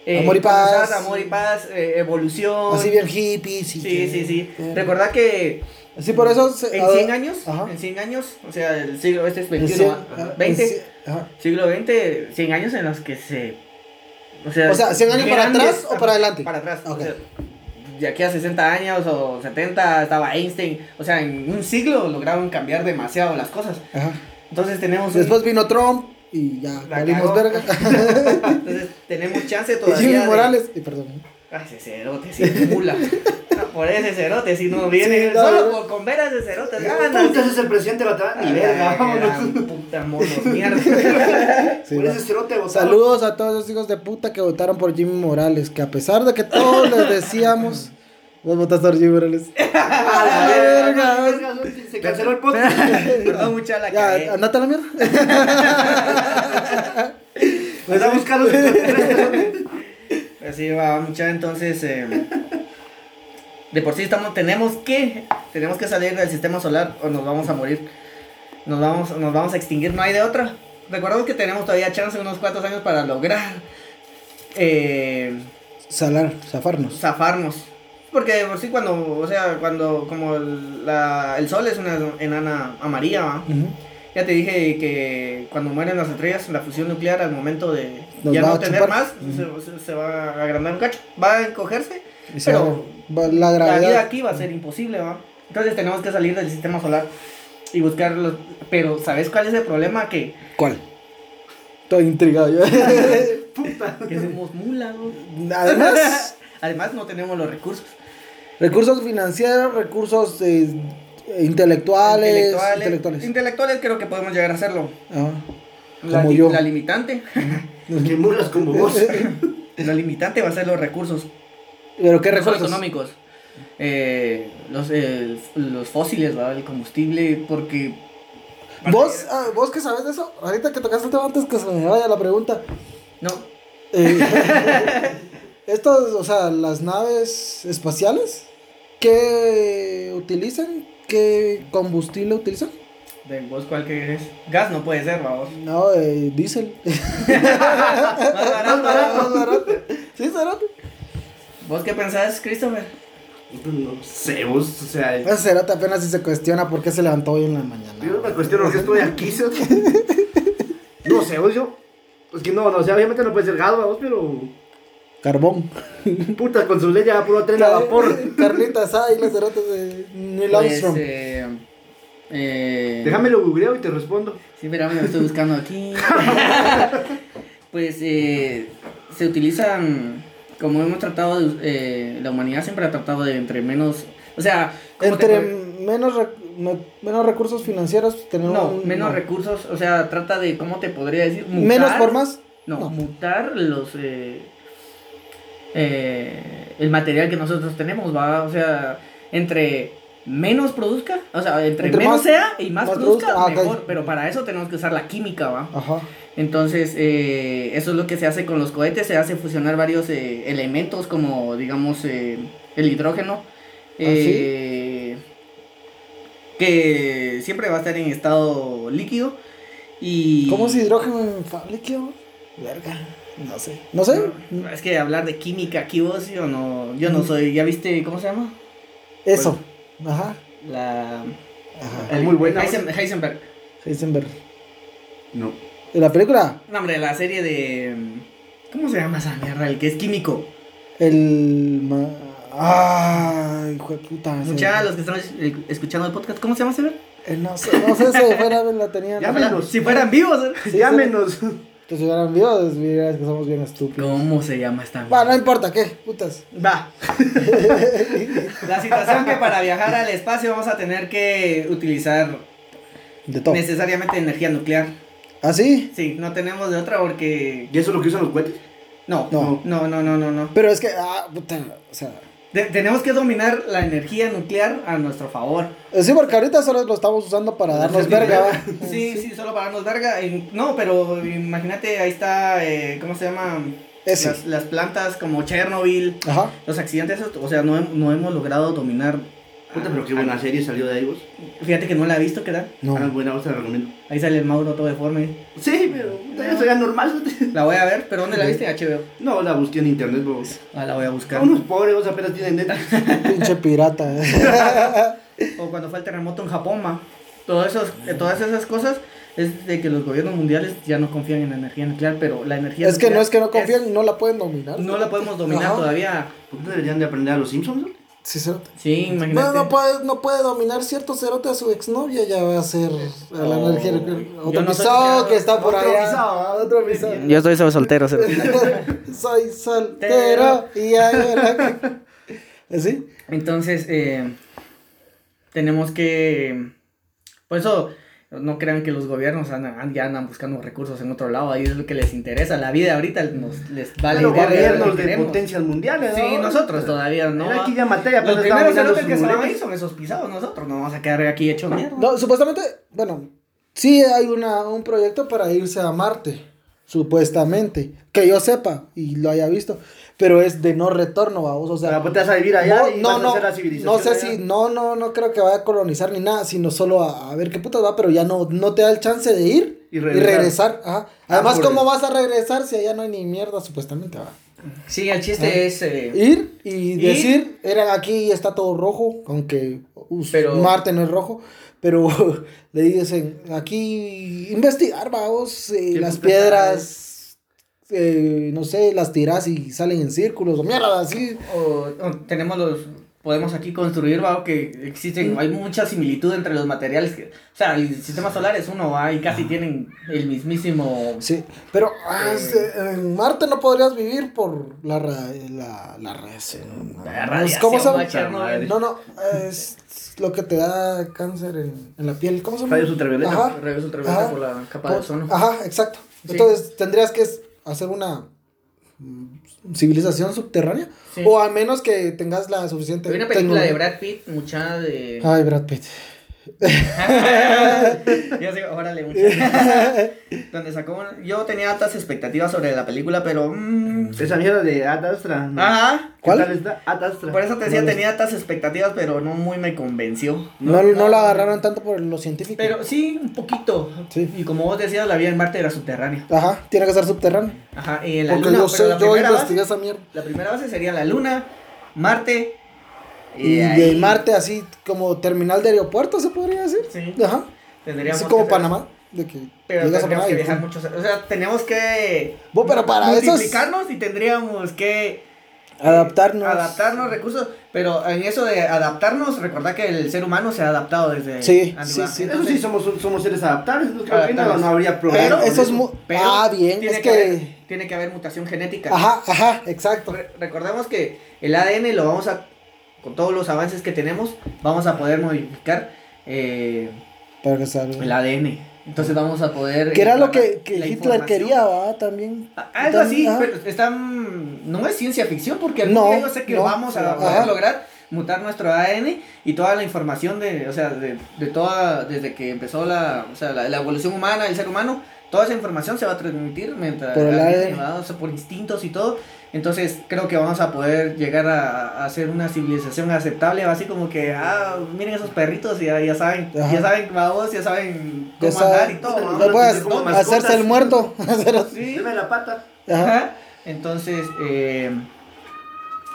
eh, amor y paz. Amor y paz, eh, evolución. Así bien hippies. Sí, sí, sí. sí. Recordad que Sí, por eso. en 100 años, en 100 años, o sea, el siglo, este es 21, 20, siglo 20, 100 años en los que se. O sea, o sea 100 años para atrás o para adelante. Para atrás. Okay. O sea, de aquí a 60 años o 70 estaba Einstein. O sea, en un siglo lograron cambiar demasiado las cosas. Ajá. Entonces tenemos. Después vino Trump y ya valimos verga. Entonces tenemos chance todavía. Y Jimmy Morales. Y perdón. Ay, ese cerote, si mula. por ese cerote, si no viene. solo por, con ver a ese cerote, ganas. Puta, ese es el presidente va Ni verga, vámonos. Puta monos, mierda. por ese cerote votaron. Saludos a todos esos hijos de puta que votaron por Jimmy Morales. Que a pesar de que todos les decíamos. Vos votaste por Jimmy Morales. a la verga. Se canceló el podcast. Perdón, mucha la. Ya, andate a la mierda. Pues a buscar los Así va, mucha, entonces. Eh, de por sí estamos, tenemos que, tenemos que salir del sistema solar o nos vamos a morir. Nos vamos, nos vamos a extinguir, no hay de otra. Recordemos que tenemos todavía chance unos cuantos años para lograr. Eh, Salar, zafarnos. Zafarnos. Porque de por sí cuando, o sea, cuando como el, la, el sol es una enana amarilla, ya te dije que cuando mueren las estrellas, la fusión nuclear al momento de ya no tener más, se, va a agrandar un cacho, va a encogerse, pero la, vida aquí va a ser imposible, ¿va? Entonces tenemos que salir del sistema solar y buscar Pero ¿sabes cuál es el problema? Que... ¿Cuál? Estoy intrigado yo. Puta. Que somos mulas, Además... Además no tenemos los recursos. Recursos financieros, recursos... Eh, Intelectuales, intelectuales, intelectuales. creo que podemos llegar a hacerlo. Ah, la, yo. La limitante. Que mulas como vos. la limitante va a ser los recursos. ¿Pero qué recursos? económicos. Eh, los, eh, los fósiles, ¿va? el combustible, porque... ¿Vos, ah, ¿Vos qué sabes de eso? Ahorita que tocaste el tema antes que se me vaya la pregunta. No. Eh, estos, o sea, las naves espaciales, ¿qué utilizan? ¿Qué combustible utilizan? ¿De vos cuál que Gas no puede ser, vamos. No, eh, diésel. más barato, más barato. Sí, barato. ¿Vos qué pensás, Christopher? No sé, vos, o sea. Ese cerote apenas si se cuestiona por qué se levantó hoy en la mañana. Yo me cuestiono por qué estoy aquí, No sé, vos, yo. Pues que no, no, o sea, obviamente no puede ser gas, vos, pero. Carbón. Puta, con su leña puro tren a vapor. Carlitas ahí, los cerotes de Neil pues, Armstrong. Eh, Eh, Déjame lo googleo y te respondo. Sí, pero me lo estoy buscando aquí. pues eh, se utilizan, como hemos tratado, de, eh, la humanidad siempre ha tratado de entre menos, o sea, ¿cómo te Entre menos, rec- me- menos recursos financieros, tener no, un- menos no. recursos, o sea, trata de, ¿cómo te podría decir? Menos formas. No, No. mutar los, eh, eh, el material que nosotros tenemos, va, o sea, entre menos produzca, o sea, entre, Entre menos más- sea y más, más produzca, produzca, ah, mejor, pero para eso tenemos que usar la química, va. Ajá. Entonces, eh, eso es lo que se hace con los cohetes, se hace fusionar varios eh, elementos como, digamos, eh, el hidrógeno, eh, que siempre va a estar en estado líquido. Y... ¿Cómo es hidrógeno en líquido? Verga. No sé. No sé. No, es que hablar de química aquí vos, yo no, yo no soy, ¿ya viste cómo se llama? Eso. Ajá. La... Ajá. Es muy buena. Heisen- Heisenberg. Heisenberg. No. ¿Y la película? No, hombre, la serie de... ¿Cómo se llama esa mierda? El que es químico. El. ma- Ay, hijo de puta. se- Mucha, los que están eh, escuchando el podcast, ¿cómo se llama ese? Eh, no sé, no sé si fuera la tenían. Ya Ojalá menos. Si fueran vivos. ¿eh? Sí, Llámenos. Que si hubieran vivos, dirás que somos bien estúpidos. ¿Cómo se llama esta Va, no importa, ¿qué? Putas. Va. La situación que para viajar al espacio vamos a tener que utilizar De todo. necesariamente energía nuclear. ¿Ah, sí? Sí, no tenemos de otra porque... ¿Y eso es lo que usan los cohetes? No, No. no, no, no, no, no. Pero es que, ah, puta, o sea. De- tenemos que dominar la energía nuclear a nuestro favor. Sí, porque ahorita solo lo estamos usando para darnos verga. Sí, sí, solo para darnos verga. No, pero imagínate, ahí está, eh, ¿cómo se llama? Las, las plantas como Chernobyl, Ajá. los accidentes, o sea, no, no hemos logrado dominar. Puta, pero qué buena serie salió de ahí vos. Fíjate que no la he visto, ¿qué tal? No. Ah, buena, vos te la recomiendo. Ahí sale el Mauro todo deforme. Sí, pero puta, ya soy anormal. La voy a ver, pero ¿dónde la viste? HBO. No, la busqué en internet, vos. Ah, la voy a buscar. Unos pobres, vos apenas tienen Netflix. Pinche pirata. eh. O cuando fue el terremoto en Japón, ma. Todo esos, eh, todas esas cosas es de que los gobiernos mundiales ya no confían en la energía nuclear, pero la energía es que no es que no confían, no la pueden dominar. no la podemos dominar Ajá. todavía. ¿Por qué no deberían de aprender a los Simpsons? Sí, cerote. Sí, No, imagínate. no puede, no puede dominar cierto cerote a su exnovia, ya va a ser a la Oh, energía. Otro no pisado que está por Otro allá. pisado. Otro pisado. Yo estoy soltero, Soy soltero y ahora que- ¿Sí? Entonces, eh, tenemos que. Por eso, no crean que los gobiernos andan, an- ya andan buscando recursos en otro lado. Ahí es lo que les interesa. La vida ahorita nos, les vale Los gobiernos de potencias mundiales, Sí, ¿no? nosotros todavía no. Mira, aquí ya Matei Los apenas estaba primeros cerotes que se van muletas. ahí son esos pisados. Nosotros no vamos a quedar aquí hechos mierda. No, supuestamente, bueno, sí hay una, un proyecto para irse a Marte, supuestamente, que yo sepa y lo haya visto, pero es de no retorno, vamos, o sea, Pero, pues, te vas a vivir allá y no, vas a no, hacer la no, civilización no sé allá. si, no, no, no creo que vaya a colonizar ni nada, sino solo a, a ver qué putas va, pero ya no, no te da el chance de ir Y y regresar. regresar, ajá. Ah, Además, ¿cómo el- vas a regresar si allá no hay ni mierda, supuestamente, va? Sí, el chiste Ah. es. eh, Ir y Ir. decir, eran aquí y está todo rojo, aunque Pero- Marte no es rojo, pero le dicen, aquí investigar, vamos, eh, ¿Qué las piedras, eh, no sé, las tiras y salen en círculos o mierda, así. o, o tenemos los podemos aquí construir va que existen hay mucha similitud entre los materiales que, o sea el sistema solar es uno va y casi tienen el mismísimo Sí, pero ah, Eh. este, en Marte no podrías vivir por la, ra- la, la radiación. La ¿Cómo se. No, no, es lo que te da cáncer en, en la piel. ¿Cómo se llama? Rayos ultravioleta. Ajá. rayos ultravioleta Ajá. por la capa Por- de ozono Ajá, exacto. Sí. Entonces tendrías que hacer una mm, civilización subterránea. Sí. O a menos que tengas la suficiente. hay una película de tecnología. Brad Pitt mucha de Ay, Brad Pitt. ya sé, órale, donde sacó un- yo tenía altas expectativas sobre la película pero mm, Esa mierda de Atastra. ¿no? ajá ¿Qué ¿Cuál? está? Atastra. por eso te decía No tenía altas expectativas pero no muy me convenció No, no, la agarraron tanto por lo científico. Pero sí, un poquito. Sí. Y como vos decías, la vida en Marte era subterránea. Ajá, tiene que ser subterráneo. Ajá, y en la Porque Luna, yo pero sé, la yo primera investigué base, esa mierda. la primera base sería la Luna, Marte. Y ahí de Marte así como terminal de aeropuerto se podría decir. Sí. Ajá. Tendríamos Así como que- Panamá. De que Pero llegas a tendríamos Panamá que y viajar muchos. O sea, tenemos que Bo, pero para multiplicarnos y tendríamos que Adaptarnos. adaptarnos, recursos, pero en eso de adaptarnos, recordad que el ser humano se ha adaptado desde Sí, sí, sí. Eso sí, somos, somos seres adaptables. Creo que no, no habría problema. Pero- Eso es ah, bien, tiene es que, que... haber, tiene que haber mutación genética. Ajá, ajá, exacto. Re- recordemos que el ADN lo vamos a, con todos los avances que tenemos, vamos a poder modificar eh, Para que salga. el ADN. Entonces vamos a poder... Que era lo que, que Hitler quería, ¿va? También. Ah, Algo así, pero está, mm, no es ciencia ficción porque No, día yo sé que no, vamos a poder lograr mutar nuestro ADN y toda la información de, o sea, de, de toda, desde que empezó la, o sea, la, la evolución humana, el ser humano, toda esa información se va a transmitir mientras, Por el ADN, ADN. ¿va? O sea, por instintos y todo. Entonces creo que vamos a poder llegar a, a ser una civilización aceptable, así como que, ah, miren esos perritos, ya, ya saben, Ajá. ya saben, vamos, ya saben Ya cómo andar sabe- y todo. Ya puedes hacerse el muerto. Hacer- Sí. Deme la pata. Ajá. Entonces, eh,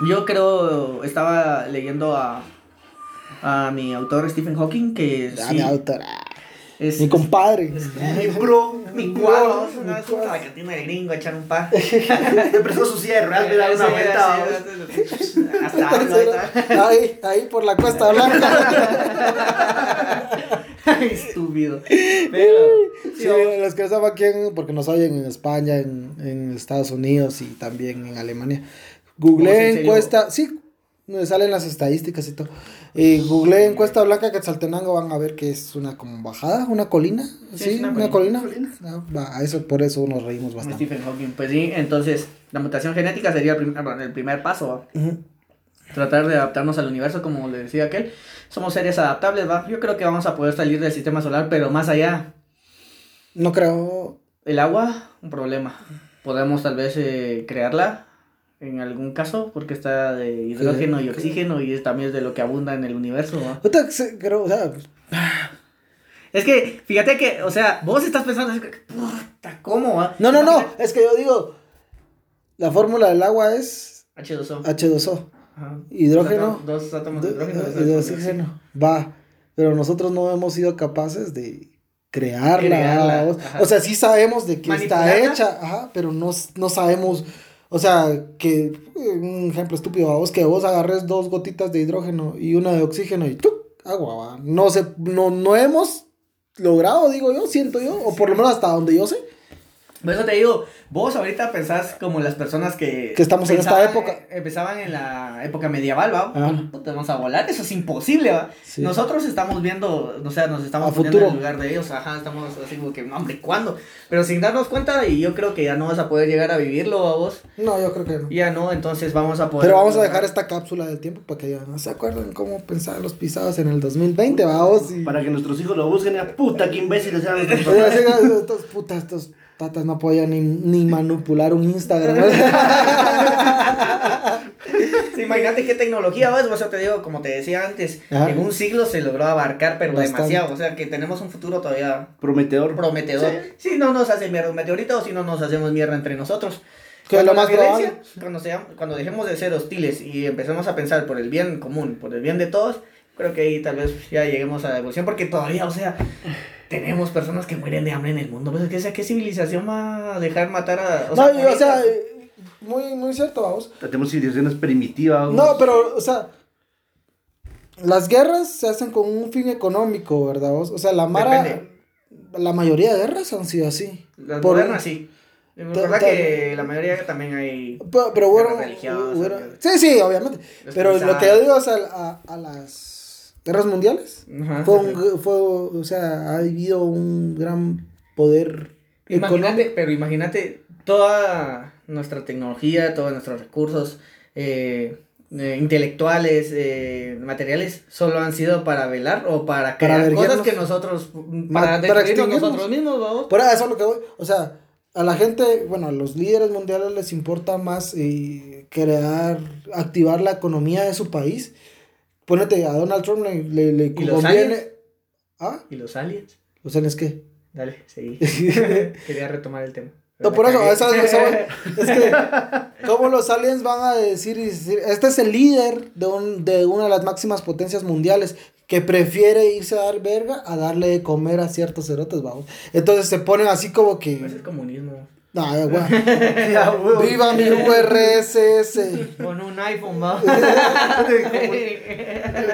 yo creo, estaba leyendo a, a mi autor Stephen Hawking, que sí, mi autor, es Mi compadre. Mi bro. Mi cuadro, bro, una a la cantina de gringo a echar un par. Empezó su cierre, de dar una vuelta. Hasta ahí. Ahí, ahí por la Cuesta Blanca. Estúpido. Pero, sí, Sí, los que están aquí, en- porque nos oyen en España, en, en Estados Unidos y también en Alemania. ¿Cómo es en Google encuesta, sí, me salen las estadísticas y todo. Y Google encuesta blanca Quetzaltenango van a ver que es una como bajada, una colina, Sí, sí, una una, colina. colina. Ah, va, eso por eso nos reímos bastante. Stephen Hawking, pues sí, entonces la mutación genética sería el, prim- bueno, el primer paso. tratar de adaptarnos al universo, como le decía aquel. Somos seres adaptables, ¿va? Yo creo que vamos a poder salir del sistema solar, pero más allá. No creo. El agua, un problema. Podemos tal vez eh, crearla en algún caso, porque está de hidrógeno y Sí. oxígeno y es también de lo que abunda en el universo, se- creo, o sea, Es que, fíjate que, o sea, vos estás pensando, puta, ¿cómo, va? no, no, no, es que yo digo, la fórmula del agua es H2O. H2O. Ajá. Hidrógeno. Dos átomos de hidrógeno. dos y de oxígeno. Va. Pero nosotros no hemos sido capaces de crearla. Crearla, o, sea, sí sabemos de que está hecha, ajá, pero no, no sabemos. O sea, que un ejemplo estúpido, vos que vos agarres dos gotitas de hidrógeno y una de oxígeno y ¡tuc! agua, va. No se, no, no hemos logrado, digo yo, siento yo, o por lo menos hasta donde yo sé. Por eso te digo, vos ahorita pensás como las personas que... Que estamos en esta época. Empezaban en la época medieval, ¿va? Ajá. Puta, vamos a volar, eso es imposible, ¿va? Sí. Nosotros estamos viendo, o sea, nos estamos A poniendo en el lugar de ellos, ajá, estamos así como que, no, hombre, ¿cuándo? Pero sin darnos cuenta, y yo creo que ya no vas a poder llegar a vivirlo a vos, No, yo creo que no. ya no, entonces vamos a poder... Pero vamos a dejar esta cápsula del tiempo para que ya no se acuerden cómo pensaban los pisados en el 2020, vamos. Y... Para que nuestros hijos lo busquen. y, Puta, qué imbéciles eran estos putas, estos patas no podían ni, ni manipular un Instagram. Sí, imagínate qué tecnología vas, o sea, te digo, como te decía antes, Ajá. en un siglo se logró abarcar, pero Bastante. demasiado, o sea, que tenemos un futuro todavía Prometedor. prometedor. Si no nos hace mierda un meteorito o si no nos hacemos mierda entre nosotros. Que es lo Cuando más probable. Cuando, sea- cuando dejemos de ser hostiles y empecemos a pensar por el bien común, por el bien de todos, creo que ahí tal vez ya lleguemos a la evolución, porque todavía, o sea, tenemos personas que mueren de hambre en el mundo. Pues, ¿qué, sea, ¿Qué civilización va a dejar matar a.? no, y, o morir? sea, muy, muy cierto, vamos. Tenemos civilizaciones primitivas. No, pero, o sea, las guerras se hacen con un fin económico, ¿verdad? vos? O sea, la Mara, Depende. la mayoría de guerras han sido así. Las por- modernas sí. Recuerda que la mayoría también hay. Pero, pero bueno, religiosas, sí, sí, obviamente. Los Pero lo que yo digo es a, a, a las guerras mundiales. Ajá. Fue, un, fue, o sea, ha habido un gran poder Imagínate, pero imagínate toda nuestra tecnología, todos nuestros recursos eh, eh, intelectuales, eh, materiales, solo han sido para velar o para crear cosas verguiarnos. que nosotros, para para nosotros mismos, vamos. Por eso es lo que voy. O sea, a la gente, bueno, a los líderes mundiales les importa más eh, crear, activar la economía de su país. Ponete, a Donald Trump le, le, le ¿Y los conviene. aliens? ¿Ah? ¿Y los aliens? ¿Los aliens qué? Dale, seguí. Quería retomar el tema. No, por eso, eso voy. es que, ¿cómo los aliens van a decir, y decir, este es el líder de, un, de una de las máximas potencias mundiales que prefiere irse a dar verga a darle de comer a ciertos cerotes, vamos? Entonces se ponen así como Pues es que, comunismo. Ah, güey. Viva mi URSS. Con un iPhone, va.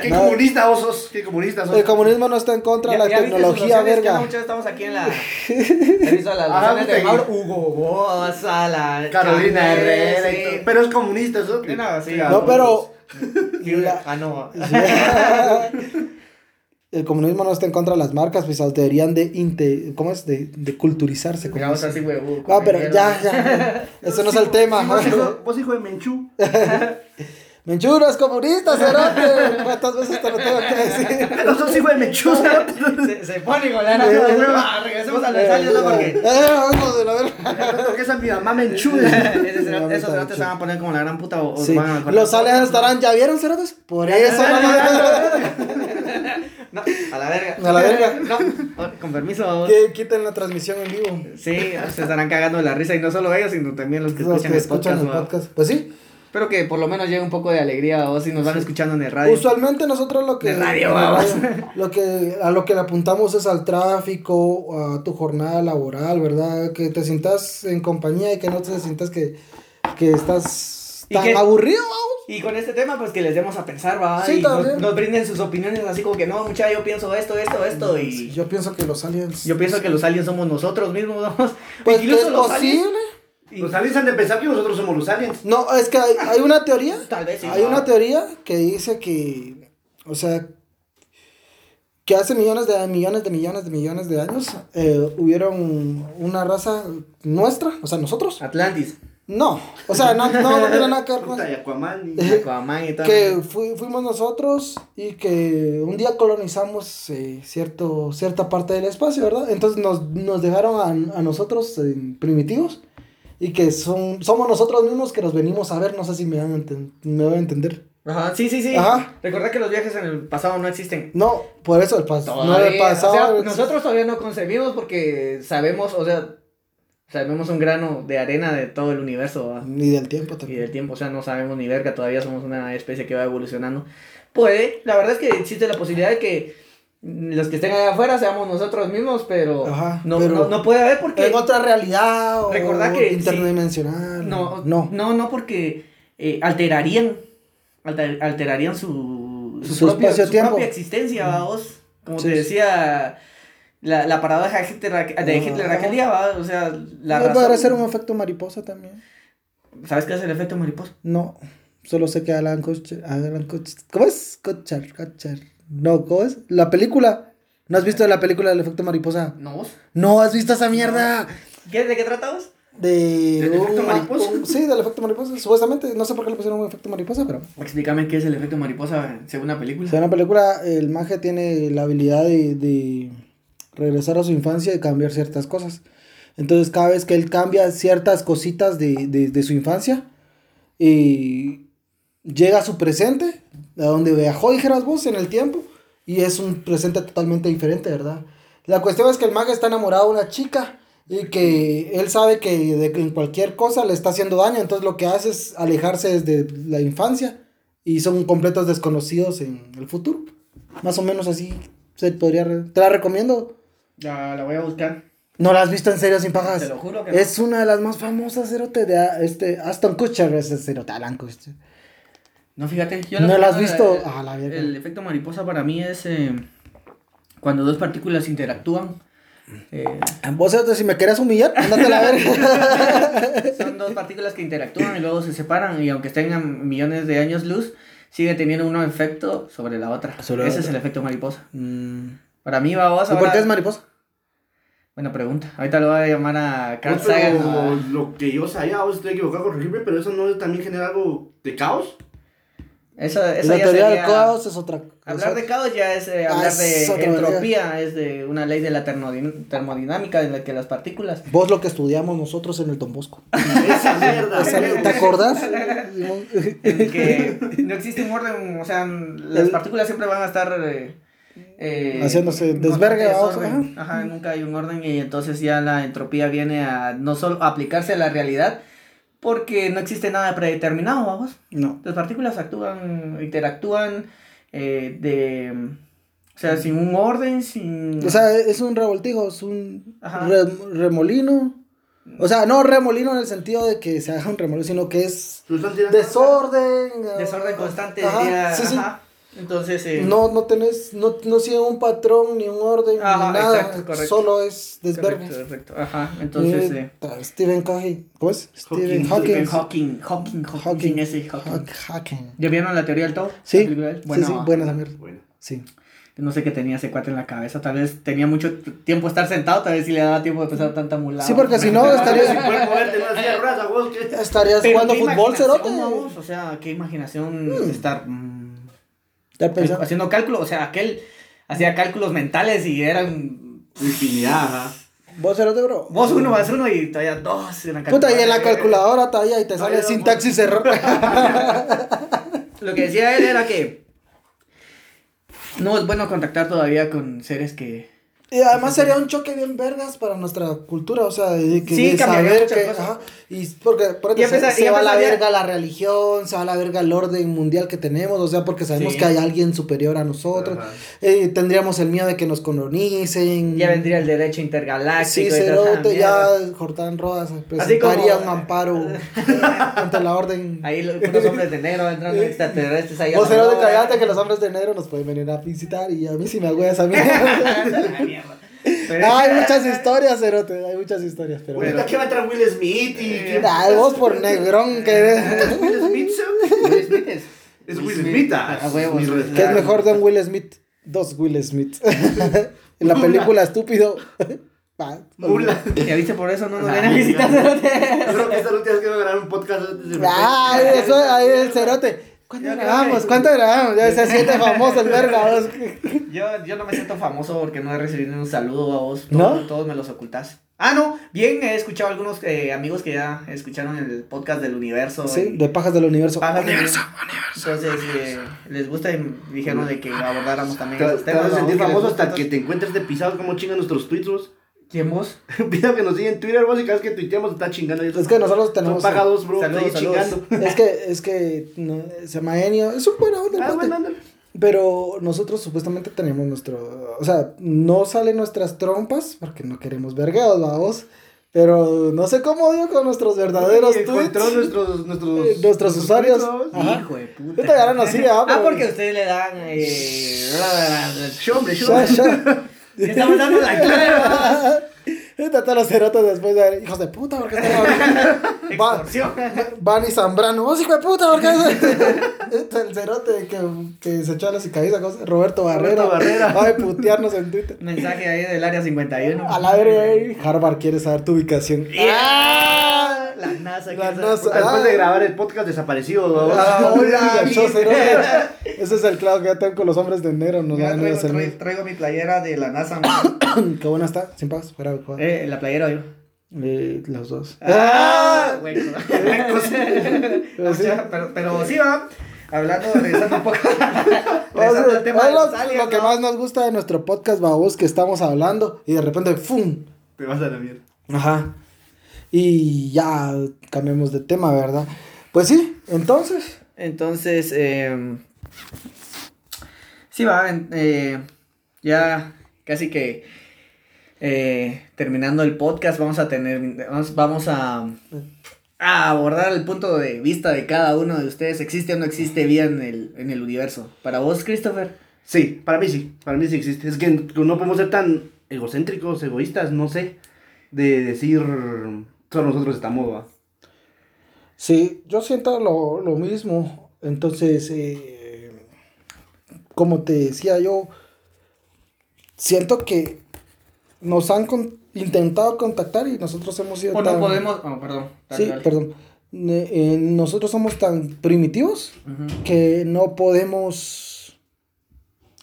¿Qué comunista vos sos? ¿Qué comunista sos? El comunismo no está en contra de la tecnología, verga. Muchas estamos aquí en la. Visto las ah, de Mauro Hugo Bosa, la. Carolina Herrera. Pero es comunista, eso. No, sí, no pero. Ah, no. El comunismo no está en contra de las marcas, pues deberían de, ¿cómo es? De, de culturizarse. Como así, uh, ah, pero ya, ya, eso no es el tema. Vos hijo, vos hijo de Menchú. Menchú no es comunista, cerote. ¿Cuántas veces te lo tengo que decir? No sos hijo de Menchú, Se, se pone con la ah, Regresemos al mensaje, ¿no? Porque. Eh, vamos la verga. Porque esa es mi mamá Menchú. Esos cerotes se van a poner como la gran puta o van a Los aliens estarán, ¿ya vieron cerotes? Por eso no, a la verga. A la verga. No, con permiso. Que quiten la transmisión en vivo. Sí, se estarán cagando de la risa y no solo ellos, sino también los que escuchan, el, podcast, Pues sí. Espero que por lo menos llegue un poco de alegría o si nos van escuchando en el radio. Usualmente nosotros lo que, radio, lo que a lo que le apuntamos es al tráfico, a tu jornada laboral, ¿verdad? Que te sientas en compañía y que no te sientas que, que estás tan aburrido, vamos. Y con este tema, pues que les demos a pensar, va. y nos, brinden sus opiniones, así como que no, mucha, yo pienso esto, esto, esto. y yo pienso que los aliens. Yo pienso que los aliens somos nosotros mismos, ¿no? Pues Incluso es los posible. Los aliens han de pensar que nosotros somos los aliens. No, es que hay, hay una teoría. Tal vez sí. Hay una teoría que dice que. O sea. Que hace millones de millones de millones de millones de años eh, hubieron una raza nuestra, o sea, nosotros. Atlantis. No, o sea, no, no, no tiene nada que ver con Aquaman y, Aquaman y todo. Que fuimos nosotros y que un día colonizamos eh, cierto, cierta parte del espacio, ¿verdad? Entonces nos, nos dejaron a, a nosotros eh, primitivos y que son, somos nosotros mismos que nos venimos a ver, no sé si me van a, me van a entender. Ajá, sí, sí, sí. Ajá. Recuerda que los viajes en el pasado no existen. No, por eso el pasado. No el pasado. O sea, nosotros todavía no concebimos porque sabemos, o sea, Sabemos un grano de arena de todo el universo. Ni del tiempo también. Ni del tiempo, o sea, no sabemos ni verga, todavía somos una especie que va evolucionando. Puede, la verdad es que existe la posibilidad de que los que estén allá afuera seamos nosotros mismos, pero, no, no, puede haber porque... En otra realidad o que, interdimensional. no, no, no, no, porque eh, alterarían, alterarían su, su, propia, su propia existencia, vamos. Como te decía la, la paradoja de Hitler, de Hitler aquel día, ¿va? o sea, la razón... Podría ser un efecto mariposa también. ¿Sabes qué es el efecto mariposa? No, solo sé que Alan Kutcher, Alan Kutcher, ¿cómo es? Kutcher, Kutcher, no, ¿cómo es? La película, ¿no has visto la película del efecto mariposa? No, ¿vos? No, ¿has visto esa mierda? ¿Qué, ¿De qué tratamos? De ¿Del efecto mariposa? sí, del efecto mariposa. Supuestamente, no sé por qué le pusieron un efecto mariposa, pero. Explícame qué es el efecto mariposa según la película. Según la película, el mago tiene la habilidad de, de regresar a su infancia y cambiar ciertas cosas. Entonces cada vez que él cambia ciertas cositas de, de, su infancia, y llega a su presente, a donde viajó, dijeras vos, en el tiempo, y es un presente totalmente diferente, ¿verdad? La cuestión es que el mago está enamorado de una chica y que él sabe que de, en cualquier cosa le está haciendo daño, entonces lo que hace es alejarse desde la infancia y son completos desconocidos en el futuro. Más o menos así se podría... Te la recomiendo. Ya la voy a buscar. ¿No la has visto en serio sin pajas? Te lo juro que no. Es una de las más famosas, cerote, de este, Aston Kutcher, ese cerote, Alan Kutcher. No, fíjate. Yo ¿No la has visto? El, ah, la el efecto mariposa para mí es eh, cuando dos partículas interactúan. Eh, Vos, si me quieres humillar, ándate a la verga. Son dos partículas que interactúan y luego se separan y aunque estén a millones de años luz, sigue teniendo un efecto sobre la otra. Ese es el efecto mariposa. Mm. Para mí, vamos a ¿Y por qué es mariposa? Buena pregunta. Ahorita lo voy a llamar a Carl pues, Sagan. Lo que yo sabía, vos estoy equivocado, corregirme, pero eso no también genera algo de caos. Eso, eso la teoría del caos es otra Hablar de caos ya es eh, hablar de entropía, es de una ley de la termodinámica en la que las partículas. Vos lo que estudiamos nosotros en el Don Bosco. Esa mierda. ¿Te acordás? que no existe un orden, o sea, las partículas siempre van a estar. Eh, eh, haciéndose desvergue ajá. nunca hay un orden y entonces ya la entropía viene a no solo aplicarse a la realidad porque no existe nada predeterminado, vamos. No. Las partículas actúan, interactúan eh, de... O sea, sin un orden, sin... O sea, es un revoltijo, es un remolino O sea, no remolino en el sentido de que se haga un remolino, sino que es desorden. Desorden constante. Ajá, sí, sí. Entonces. Eh, no, no tenés, no, no sigue un patrón, ni un orden, ni nada. Exacto, correcto. Solo es desverde. Correcto, Ajá. Entonces. Eh, Stephen Covey. ¿Cómo es? Stephen Hawking. Hawking. Hawking. Hawking. Ese Hawking. Hawking. ¿Ya vieron la teoría del todo? Sí. Bueno, sí, sí, buena la Bueno. Sí. No sé qué tenía ese cuate en la cabeza. Tal vez tenía mucho tiempo estar sentado. Tal vez si le daba tiempo de pensar tanta mulada. Sí, porque si no estarías. estarías jugando fútbol, cerote. O sea, qué imaginación mm. estar. Mm, haciendo cálculos. O sea, aquel hacía cálculos mentales y eran. Infinidad, Vos cerote, bro. Vos uno más uno y todavía dos. Puta, y en la calculadora todavía y te sale sintaxis error. Lo que decía él era que no es bueno contactar todavía con seres que y además sería un choque bien vergas para nuestra cultura, o sea, de, que, sí, saber que, ajá, y porque por ejemplo, se, va a la verga la religión, se va a la verga el orden mundial que tenemos, o sea, porque sabemos que hay alguien superior a nosotros, eh, tendríamos el miedo de que nos colonicen. Ya vendría el derecho intergaláctico. Sí, cerote, ya Jordán Rodas presentaría un amparo ante la orden. Ahí los hombres de negro entrando extraterrestres ahí. O cerote, callate que los hombres de negro nos pueden venir a visitar y a mí sí me hago esa mierda. Hay muchas historias, Cerote, hay muchas historias. Pero bueno, aquí va a entrar Will Smith y. Ah, vos por negrón que ves. Will Smith, Will Smith es. Es Will Smith. Ah, ¿Qué es mejor de un Will Smith? Dos Will Smith. en la película Estúpido. Mula. Ya viste por eso no nos ven a visitar, Cerote. Creo que esta última vez que voy a grabar un podcast. Ah, eso ahí el Cerote. ¿Cuánto grabamos? ¿Cuánto grabamos? Ya se siente famoso el verga. Yo, yo no me siento famoso porque no he recibido un saludo a vos. ¿No? Todos me los ocultas. Ah, no. Bien, he escuchado a algunos eh, amigos que ya escucharon el podcast del universo. Sí, de Pajas del Universo. universo, universo. Entonces, eh, les gusta y dijeron de que abordáramos también esos temas. Te vas a sentir famoso hasta que te encuentres de pisado como chingan nuestros tweets, vos. ¿Quién vos? Pido que nos sigan en Twitter, vos, y cada vez que tuiteamos está chingando. Es que nosotros tenemos. Son pagados, bro. Saludos, chingando. Es que, es que se llama Enio. Es un buen onda. Ah, bueno, Pero nosotros supuestamente tenemos nuestro. O sea, no salen nuestras trompas porque no queremos vergados, vamos. Pero no sé cómo dio con nuestros verdaderos tweets. nuestros, nuestros, eh, nuestros usuarios. Ajá. Hijo de puta. no sigue, ah, ah, porque ustedes le dan. Eh, hombre, Le estamos dando la clave. Todos los cerotes después de hijos de puta, porque están Van y Zambrano, vos hijo de puta, porque este el cerote que, que se echó a la cicatriz, Roberto Barrera. Roberto Barrera. Va a putearnos en Twitter. Mensaje ahí del área 51. A la verga, Harvard quiere saber tu ubicación. ¡Ah! La NASA. La NASA. Después de grabar el podcast desaparecido. Ah, hola, Ese es el clavo que ya tengo con los hombres de enero. Nos traigo, traigo, traigo, mi playera de la NASA. Qué buena está, sin paz, fuera de eh, la playera yo. Eh, los dos. ¡Ah! Bueno. pero, sí. pero, pero sí va. Hablando, regresando un poco. regresando al tema lo, lo que más nos gusta de nuestro podcast, babos, que estamos hablando y de repente, ¡fum! Te vas a la mierda. Ajá. Y ya cambiamos de tema, ¿verdad? Pues sí, entonces. Entonces, eh, sí va, eh, ya casi que eh, terminando el podcast, vamos a tener, vamos, a, abordar el punto de vista de cada uno de ustedes. ¿Existe o no existe vida en el, en el universo? ¿Para vos, Christopher? Sí, para mí sí, para mí sí existe. Es que no podemos ser tan egocéntricos, egoístas, no sé, de decir, solo nosotros estamos. Sí, yo siento lo, mismo. Entonces, eh, como te decía yo, siento que nos han intentado contactar y nosotros hemos sido o no podemos, oh, perdón. sí, perdón. Eh, nosotros somos tan primitivos que no podemos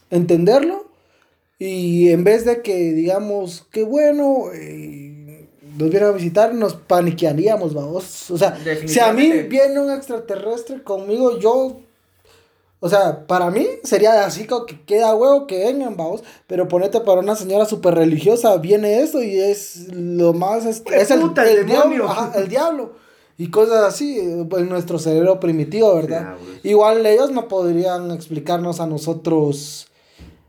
entenderlo y en vez de que digamos que bueno eh, nos viene a visitar nos paniquearíamos vamos o sea si a mí viene un extraterrestre conmigo yo o sea, para mí sería así como que queda huevo que vengan, vamos. Pero ponete para una señora súper religiosa, viene eso y es lo más. Es, es el, el, diablo. el diablo. Y cosas así, en nuestro cerebro primitivo, ¿verdad? Igual ellos no podrían explicarnos a nosotros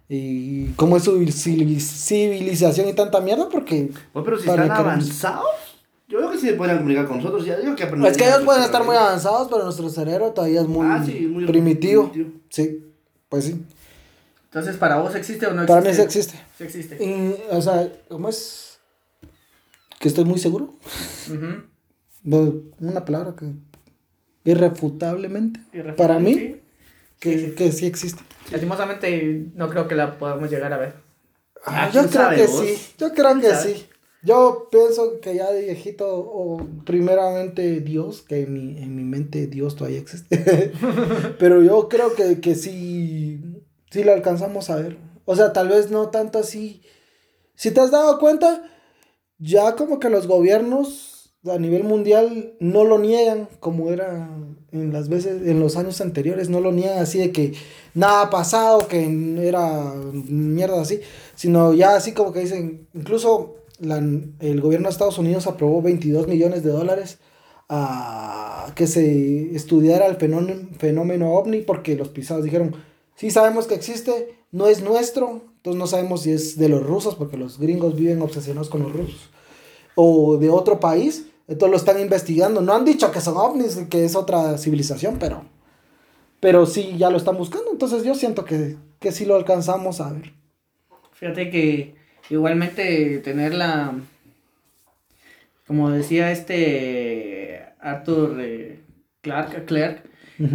y cómo es su civilización y tanta mierda, porque. pero si están avanzados. Yo creo que sí se podrían comunicar con nosotros. Ya, que es que ellos pueden estar muy avanzados, pero nuestro cerebro todavía es muy, ah, sí, muy primitivo. Sí, pues sí. Entonces, ¿para vos existe o no existe? Para mí sí existe. Sí existe. o sea, ¿cómo es? Que estoy muy seguro. Una palabra que irrefutablemente, para mí, que, que, sí existe. Lastimosamente, no creo que la podamos llegar a ver. Ah, yo creo que sí, yo creo que sí. Yo pienso que ya de viejito, o primeramente Dios, que en mi, en mi mente Dios todavía existe. Pero yo creo que, que sí, sí lo alcanzamos a ver. O sea, tal vez no tanto así. Si te has dado cuenta, ya como que los gobiernos a nivel mundial no lo niegan como era en las veces, en los años anteriores, no lo niegan así de que nada ha pasado, que era mierda así, sino ya así como que dicen, incluso el gobierno de Estados Unidos aprobó 22 millones de dólares a que se estudiara el fenómeno, fenómeno ovni porque los pisados dijeron, sí sabemos que existe, no es nuestro, entonces no sabemos si es de los rusos porque los gringos viven obsesionados con los rusos o de otro país, entonces lo están investigando, no han dicho que son ovnis, que es otra civilización, pero pero sí ya lo están buscando, entonces yo siento que, que sí lo alcanzamos a ver. Fíjate que Igualmente tener la, como decía este Arthur eh, Clark, Clark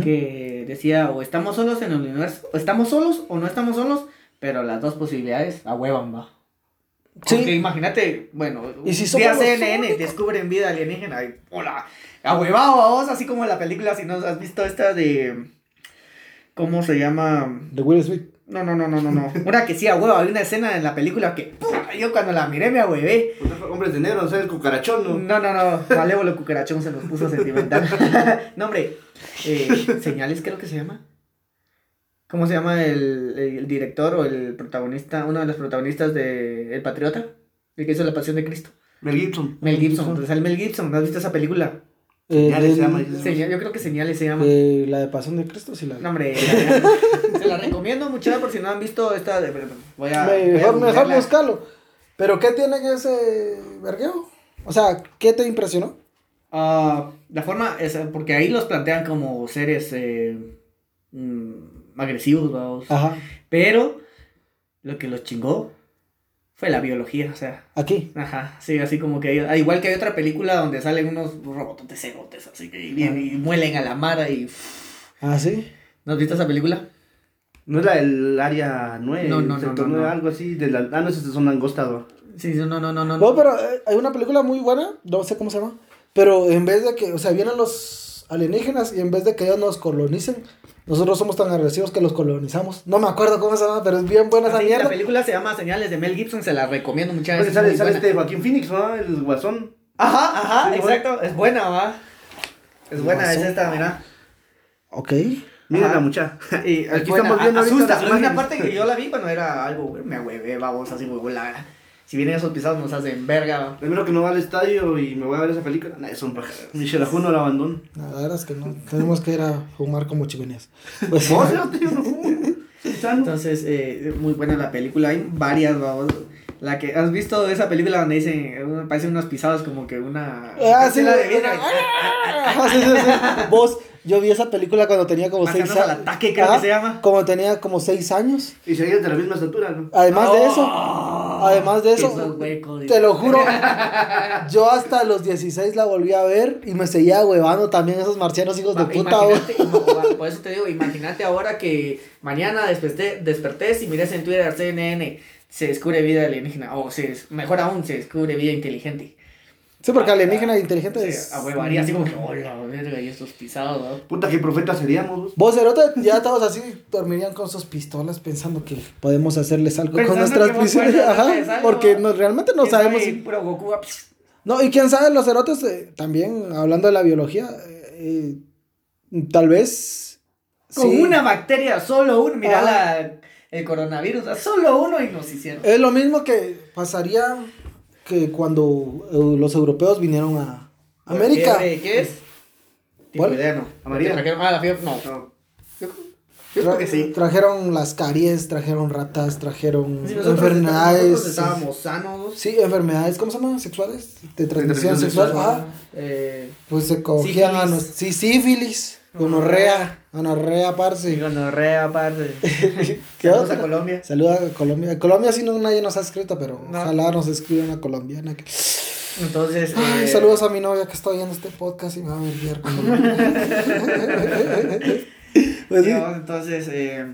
que decía o estamos solos en el universo, o estamos solos o no estamos solos, pero las dos posibilidades a huevan va. Sí. Porque imagínate, bueno, ¿Y si CNN descubren vida alienígena y hola, a vos, así como la película, si no has visto esta de, ¿cómo se llama? De Will Smith. No, no, no, no, no, no. Una que sí, a huevo, hay una escena en la película que yo cuando la miré me ahuevé. Pues hombres de negro, no sé, el cucarachón, ¿no? No, no, no, malévolo cucarachón se nos puso sentimental. no, hombre, eh, señales creo que se llama. ¿Cómo se llama el, el, director o el protagonista, uno de los protagonistas de El Patriota? El que hizo La Pasión de Cristo. Mel Gibson. Mel Gibson, entonces el Mel Gibson, ¿no has visto esa película? Eh, señales se llama. yo creo que señales se llama. Eh, la de Pasión de Cristo, sí la. No, hombre. se la recomiendo mucho por si no han visto esta. De, voy a. Mejor, mejor buscarlo. Pero ¿qué tiene que ese vergueo? O sea, ¿qué te impresionó? Uh, la forma es porque ahí los plantean como seres eh, mm, agresivos, vamos. Ajá. Pero lo que los chingó fue la biología, o sea. ¿Aquí? Ajá, sí, así como que hay, igual que hay otra película donde salen unos robots de cerotes, así que y muelen a la mara y... Ah, ¿sí? ¿No has visto esa película? No es la del área 9, no, no, no, no, algo así, de la, ah, no, es son langostas, Sí, no, no, no, no. No, pero eh, hay una película muy buena, no sé cómo se llama, pero en vez de que, o sea, vienen los alienígenas y en vez de que ellos nos colonicen, nosotros somos tan agresivos que los colonizamos. No me acuerdo cómo se llama, pero es bien buena esa mierda. La película se llama Señales de Mel Gibson, se la recomiendo muchas veces. Sale, sale este Joaquín Phoenix, ¿no? El guasón. Ajá, ajá, exacto. Es buena, va. Es buena, es esta, mira. Ok. Mira la mucha. Y aquí estamos viendo asusta, una parte que yo la vi cuando era algo, me hueve, vamos, así, muy buena si vienen esos pisados nos hacen verga. Primero que no va al estadio y me voy a ver esa película. Nah, es un Michelle Ajuno la abandono. La verdad es que no. Tenemos que ir a fumar como chimeneas. Pues, no, tío, no. Entonces, eh, muy buena la película. Hay varias, vamos. La que has visto esa película donde dicen, parecen unos pisados como que una. Ah, sí, la de vida. Ah, sí, sí, sí. Vos, yo vi esa película cuando tenía como 6 años. al ataque, creo que se llama. Como tenía como 6 años. Y seguías de la misma estatura, ¿no? Además de eso. Además de eso. te lo juro. yo hasta los 16 la volví a ver y me seguía huevando también esos marcianos hijos de puta. por eso te digo, imagínate ahora que mañana desperté, despertés y mires en Twitter CNN se descubre vida alienígena, o se, mejor aún, se descubre vida inteligente. Sí, porque alienígena e inteligente es. A huevaría así como que, hola, verga, y estos pisados, ¿no? Puta, qué profetas seríamos. Vos, Erote, ya todos así dormirían con sus pistolas pensando que podemos hacerles algo con nuestras pistolas. Ajá, porque no, realmente no sabemos. Si... no, y quién sabe, los erotes, eh, también hablando de la biología, eh, tal vez. Con una bacteria, solo una, mira la el coronavirus, solo uno y nos hicieron. Es lo mismo que pasaría que cuando eh, los europeos vinieron a América. ¿Qué, es? ¿Cuál? Idea, no. Amarilla. Ah, la fiebre, no. Trajeron las caries, trajeron ratas, trajeron enfermedades. Nosotros estábamos sanos. Sí, enfermedades, ¿cómo se llaman? ¿Sexuales? De transmisión sexual. Ajá. Eh, pues se cogían a los. Sí, sífilis. Gonorrea. Gonorrea, parce. Gonorrea, parce. ¿Qué Saludos a Colombia. Saludos a Colombia. Colombia sí no nadie nos ha escrito, pero ojalá nos escriban a colombiana. Que... Entonces. Eh, saludos a mi novia que está oyendo este podcast y me va a ver pues Entonces, eh,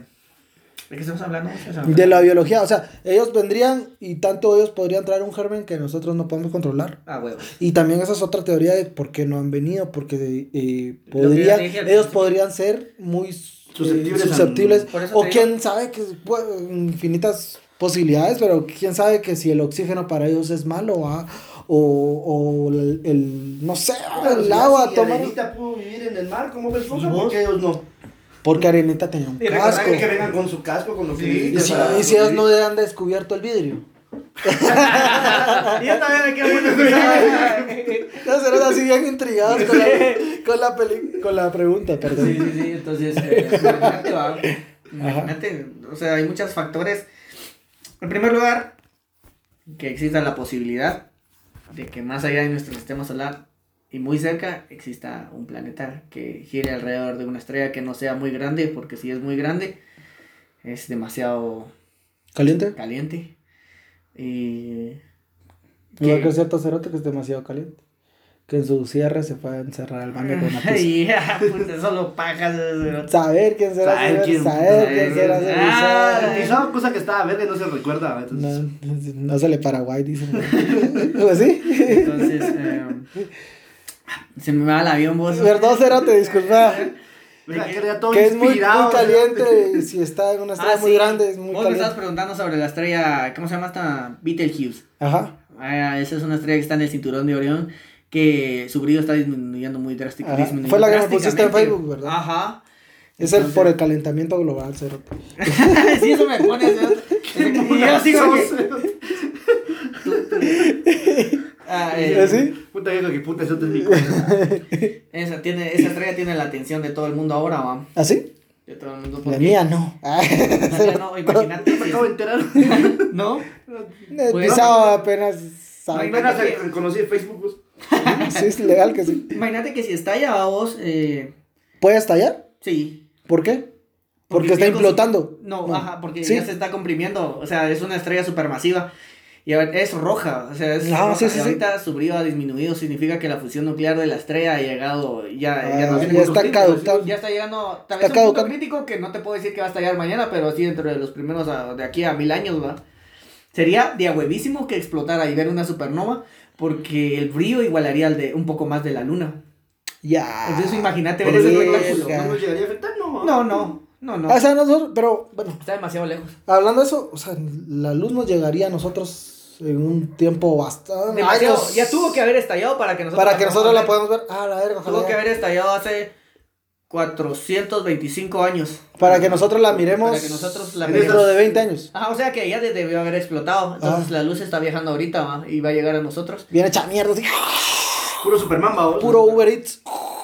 ¿de qué estamos hablando? De la biología, o sea, ellos vendrían y tanto ellos podrían traer un germen que nosotros no podemos controlar. Ah, bueno. Y también esa es otra teoría de por qué no han venido, porque eh, podrían, ellos podrían ser muy susceptibles. o quién sabe que infinitas posibilidades, pero quién sabe que si el oxígeno para ellos es malo, ¿ah? o, o el, no sé, el agua. Si tomar... Pudo vivir en el mar, ¿cómo ves vos? ¿Por qué ellos no? Porque Arenita tenía un casco. que vengan con su casco, con lo que Y si, y si ellos no le han descubierto el vidrio. yo también me quiero No así bien intrigados con la, con la, peli, con la pregunta, perdón. Sí, sí, sí, entonces, eh, imagínate, va. Imagínate, o sea, hay muchos factores. En primer lugar, que exista la posibilidad de que más allá de nuestro sistema solar y muy cerca exista un planeta que gire alrededor de una estrella que no sea muy grande, porque si es muy grande es demasiado caliente. Caliente. Y que... que cierto cerote que es demasiado caliente. Que en su cierre se fue a encerrar al baño con una pizza. puta, solo pajas. Saber quién será. Saber quién, saber quién será. Ah, esa cosa que estaba verde no se recuerda. No, no sale Paraguay, dicen. ¿Pues sí? Entonces, eh, se me va el avión vos. Perdón, Cerote, disculpa. que es muy, muy caliente si está en una estrella ah, muy grande es muy Vos me estabas preguntando sobre la estrella ¿cómo se llama esta? Betelgeuse ajá ah, esa es una estrella que está en el cinturón de Orión que su brillo está disminuyendo muy drásticamente. Fue la que me pusiste en Facebook, ¿verdad? Ajá. Es el por el calentamiento global, cero. sí, eso me pone, Y yo sigo Ah, eh, ¿Sí? Puta que puta, eso te digo. esa, tiene, esa estrella tiene la atención de todo el mundo ahora, ¿va? ¿Ah, sí? De todo el mundo. La mía no. La mía no, imagínate. Me acabo de enterar. ¿No? Pues, apenas. Apenas conocí en Facebook. Pues. sí, es legal que sí. Imagínate que si estalla vos. Eh... ¿Puede estallar? Sí. ¿Por qué? Porque, está implotando. No, ajá, porque ya se está comprimiendo. O sea, es una estrella supermasiva. Y a ver, es roja, o sea, es ah, sí, sí, ahorita su brillo ha disminuido, significa que la fusión nuclear de la estrella ha llegado, ya, ya, no ah, ya está caducando. Ya está llegando, tal vez un punto crítico que no te puedo decir que va a estallar mañana, pero sí dentro de los primeros, de aquí a mil años, va. Sería de huevísimo que explotara y ver una supernova, porque el brillo igualaría al de un poco más de la luna. Ya. Entonces imagínate ver ese espectáculo. ¿No nos llegaría a afectar? No. No, no. No, no. O sea, nosotros, pero bueno. Está demasiado lejos. Hablando de eso, o sea, la luz nos llegaría a nosotros en un tiempo bastante. Ya tuvo que haber estallado para que nosotros. Para que nosotros la podamos ver. Ah, la verga. Tuvo que haber estallado hace 425 años. Para que nosotros la miremos. Para que nosotros la miremos. Dentro de 20 años. Ah, o sea que ya debió haber explotado. Entonces ah. la luz está viajando ahorita y va a llegar a nosotros. Viene hecha mierda. Puro Superman, ¿va? Puro Uber Eats.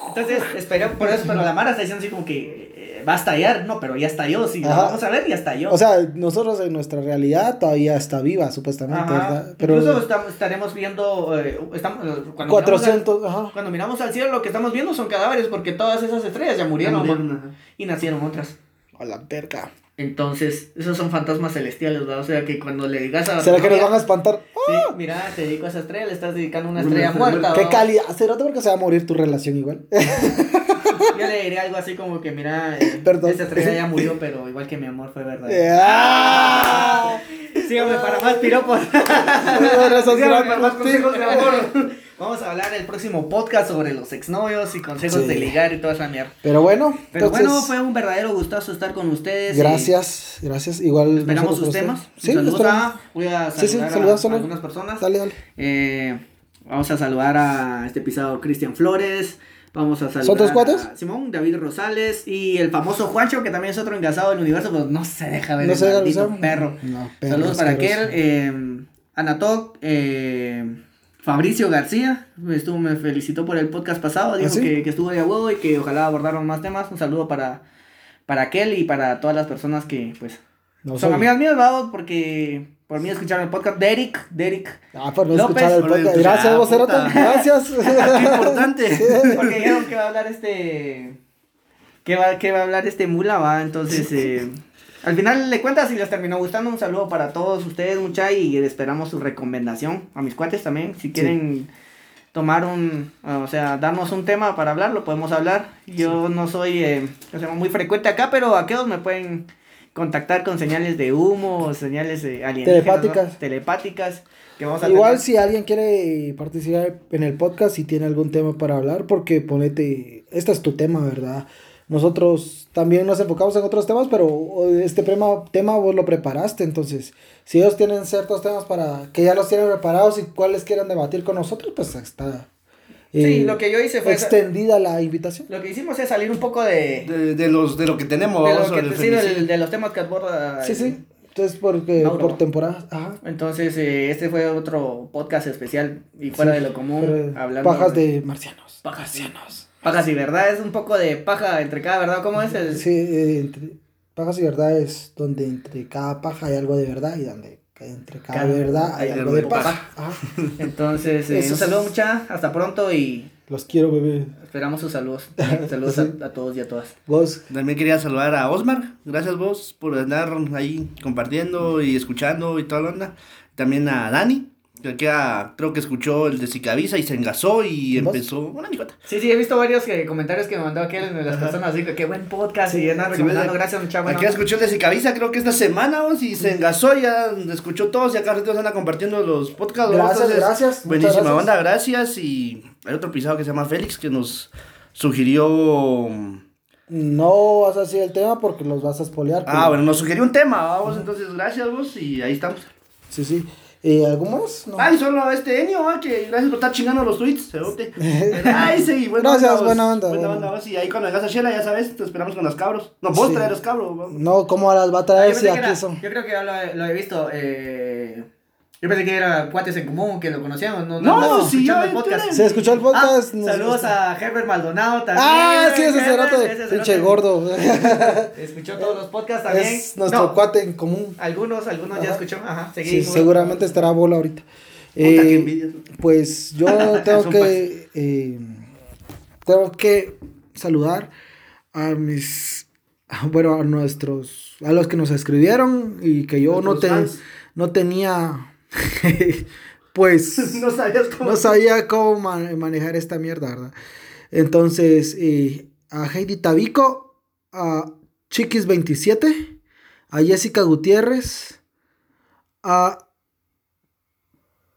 Entonces, espera, por eso, pero la Mara está diciendo así como que va a estallar, no, pero ya estalló, sí, vamos a ver, ya estalló. O sea, nosotros en nuestra realidad todavía está viva, supuestamente, Pero... Incluso estaremos viendo, eh, estamos, cuando, 400, miramos al, cuando miramos al cielo, lo que estamos viendo son cadáveres, porque todas esas estrellas ya murieron, y nacieron otras. A la perca. Entonces, esos son fantasmas celestiales, ¿verdad? O sea, que cuando le digas a... ¿Será que nos van a espantar? Sí, ¡Ah! mira, te dedico a esa estrella, le estás dedicando a una estrella muerta. ¿Qué calidad? ¿Será porque se va a morir tu relación igual? Yo le diría algo así como que, mira, eh, esta estrella ya murió, pero igual que mi amor fue verdad. ¡Ah! Síganme para más piropos. Síganme para más consejos de amor. Vamos a hablar el próximo podcast sobre los exnovios y consejos de ligar y toda esa mierda. Pero bueno. Pero bueno, fue un verdadero gustazo estar con ustedes. Gracias, gracias. Igual. Esperamos sus temas. Sí, Saludos a, voy a saludar a, algunas personas. Dale, dale. Eh, vamos a saludar a este pisado Cristian Flores. Vamos a saludar ¿Son tres cuates? a Simón, David Rosales y el famoso Juancho, que también es otro engasado del universo, pero no se deja ver no el maldito perro. Saludos para aquel, eh, Anatok, eh, Fabricio García, estuvo, me felicitó por el podcast pasado, dijo ¿Ah, que, que, estuvo de huevo y que ojalá abordaron más temas. Un saludo para, para aquel y para todas las personas que, pues, son amigas mías, vamos, porque por mí escucharon el podcast de Eric, Derek. Ah, por no escuchar el podcast. Gracias, vos, Gracias. Qué importante. porque dijeron que va a hablar este. Que va, que va a hablar este mula, va. Entonces, eh, al final le cuentas si les terminó gustando. Un saludo para todos ustedes, mucha, y esperamos su recomendación. A mis cuates también, si quieren tomar un, o sea, darnos un tema para hablar, lo podemos hablar. Yo no soy eh, muy frecuente acá, pero aquellos me pueden contactar con señales de humo, señales de telepáticas. Telepáticas. Que vamos a Igual si alguien quiere participar en el podcast, si tiene algún tema para hablar, porque ponete, este es tu tema, ¿verdad? Nosotros también nos enfocamos en otros temas, pero este tema, tema vos lo preparaste, entonces, si ellos tienen ciertos temas para que ya los tienen preparados y cuáles quieran debatir con nosotros, pues está sí, lo que yo hice fue... Extendida la invitación. Lo que hicimos es salir un poco de... De, de los, de lo que tenemos. De, lo que, sí, de, los temas que aborda... Sí, sí. Entonces, porque, por temporada. Ajá. Entonces, eh, este fue otro podcast especial y fuera de lo común. Hablando pajas de, marcianos. Pajas marcianos. Pajas y verdad, es un poco de paja entre cada verdad. ¿Cómo es el...? Sí, eh, entre, pajas y verdad es donde entre cada paja hay algo de verdad y donde entre cada, verdad hay algo de paz. Entonces, eh, un saludo mucha, hasta pronto y... Los quiero, bebé. Esperamos sus saludos. Saludos a, todos y a todas. Vos. También quería saludar a Osmar. Gracias vos por andar ahí compartiendo y escuchando y toda la onda. También a Dani, que creo que escuchó el de Cicavisa y se engasó y empezó una amigota. Sí, sí, he visto varios que, comentarios que me mandó aquel de las personas así que qué buen podcast y anda recomendando, gracias muchachos. Aquí escuchó el de Cicavisa creo que esta semana vos, y se engasó, ya escuchó todos y acá se anda compartiendo los podcasts. Gracias, gracias. Buenísima banda, gracias y hay otro pisado que se llama Félix que nos sugirió... No vas a decir el tema porque los vas a espolear. Ah, bueno, nos sugirió un tema, vamos, entonces gracias vos y ahí estamos. Sí, sí. ¿Y algo más? No. Ay, solo este Enio, ah, que gracias por estar chingando los tweets, Ay, sí, buena Gracias, buena onda. Buena onda, vos. Y ahí cuando vengas a Shela, ya sabes, te esperamos con los cabros. No, vos traer los cabros. No, ¿cómo las va a traer si aquí son? Yo creo que ya lo, lo he visto, eh... Yo pensé que era cuates en común, que lo conocíamos. No, no, no sí, yo el podcast. Se escuchó el podcast. Ah, saludos a Herbert Maldonado también. Ah, sí, ese cerote. Pinche gordo. Escuchó todos los podcasts también. Es nuestro cuate en común. Algunos, algunos ya escuchó. Ajá, seguí. Sí, seguramente estará bola ahorita. Eh, pues yo tengo que. Eh, tengo que saludar a mis. Bueno, a nuestros. A los que nos escribieron y que yo no, te, no tenía pues no, no sabía cómo manejar esta mierda, ¿verdad? Entonces, eh, a Heidi Tabico, a Chiquis27, a Jessica Gutiérrez, a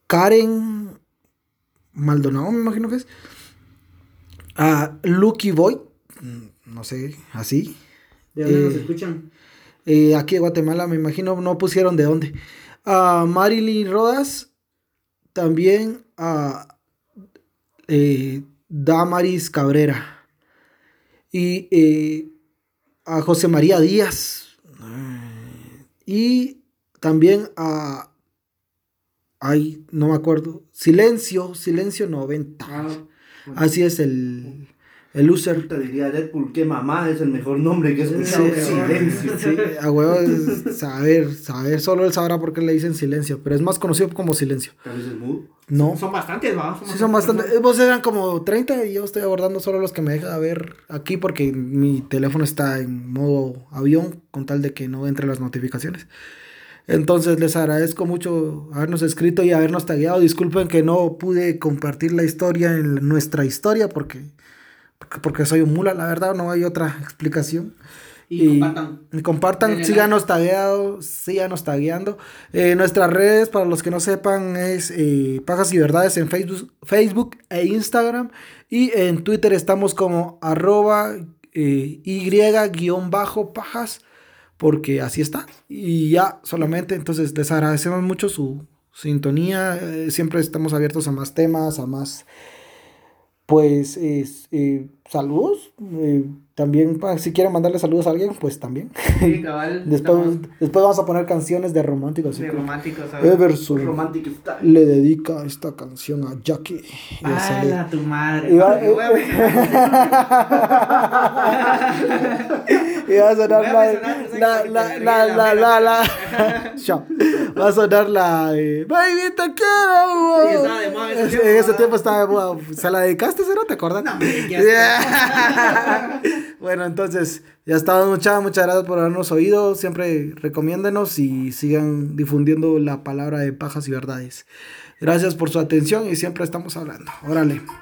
Karen Maldonado, me imagino que es, a Lucky Boy, mm, no sé, así. ¿De dónde nos eh, escuchan? Eh, aquí de Guatemala, me imagino, no pusieron de dónde a Marilyn Rodas, también a eh, Damaris Cabrera y eh, a José María Díaz. Y también a ay no me acuerdo silencio silencio 90 ah, así es el el user. Te diría Deadpool, qué mamá es el mejor nombre que he escuchado. silencio. Sí, a huevo es saber, saber. Solo él sabrá por qué le dicen silencio, pero es más conocido como silencio. ¿Tal vez el mood? No. Son bastantes, ¿va? sí, son bastantes. Vos eran como 30 y yo estoy abordando solo los que me deja ver aquí porque mi teléfono está en modo avión con tal de que no entre las notificaciones. Entonces les agradezco mucho habernos escrito y habernos tagueado. Disculpen que no pude compartir la historia en nuestra historia porque porque soy un mula, la verdad, no hay otra explicación. Y, compartan. Y compartan, síganos tagueando, síganos tagueando. Eh, nuestras redes, para los que no sepan, es eh, Pajas y Verdades en Facebook, Facebook e Instagram. Y en Twitter estamos como arroba eh, y-pajas, porque así está. Y ya solamente, entonces les agradecemos mucho su sintonía. siempre estamos abiertos a más temas, a más pues eh, saludos. Eh, también si quieren mandarle saludos a alguien, pues también. Sí, cabal, después, después vamos a poner canciones de románticos. De románticos. Everson le dedica esta canción a Jackie. Y a tu madre! Y va, eh, y va a sonar la, la, la, la, la, la, Va a sonar la, baby, te quiero. En ese tiempo estaba, ¿se la dedicaste, no te acuerdas? No, bueno, entonces, ya estamos, muchas, muchas gracias por habernos oído. Siempre recomiéndenos y sigan difundiendo la palabra de pajas y verdades. Gracias por su atención y siempre estamos hablando. Órale.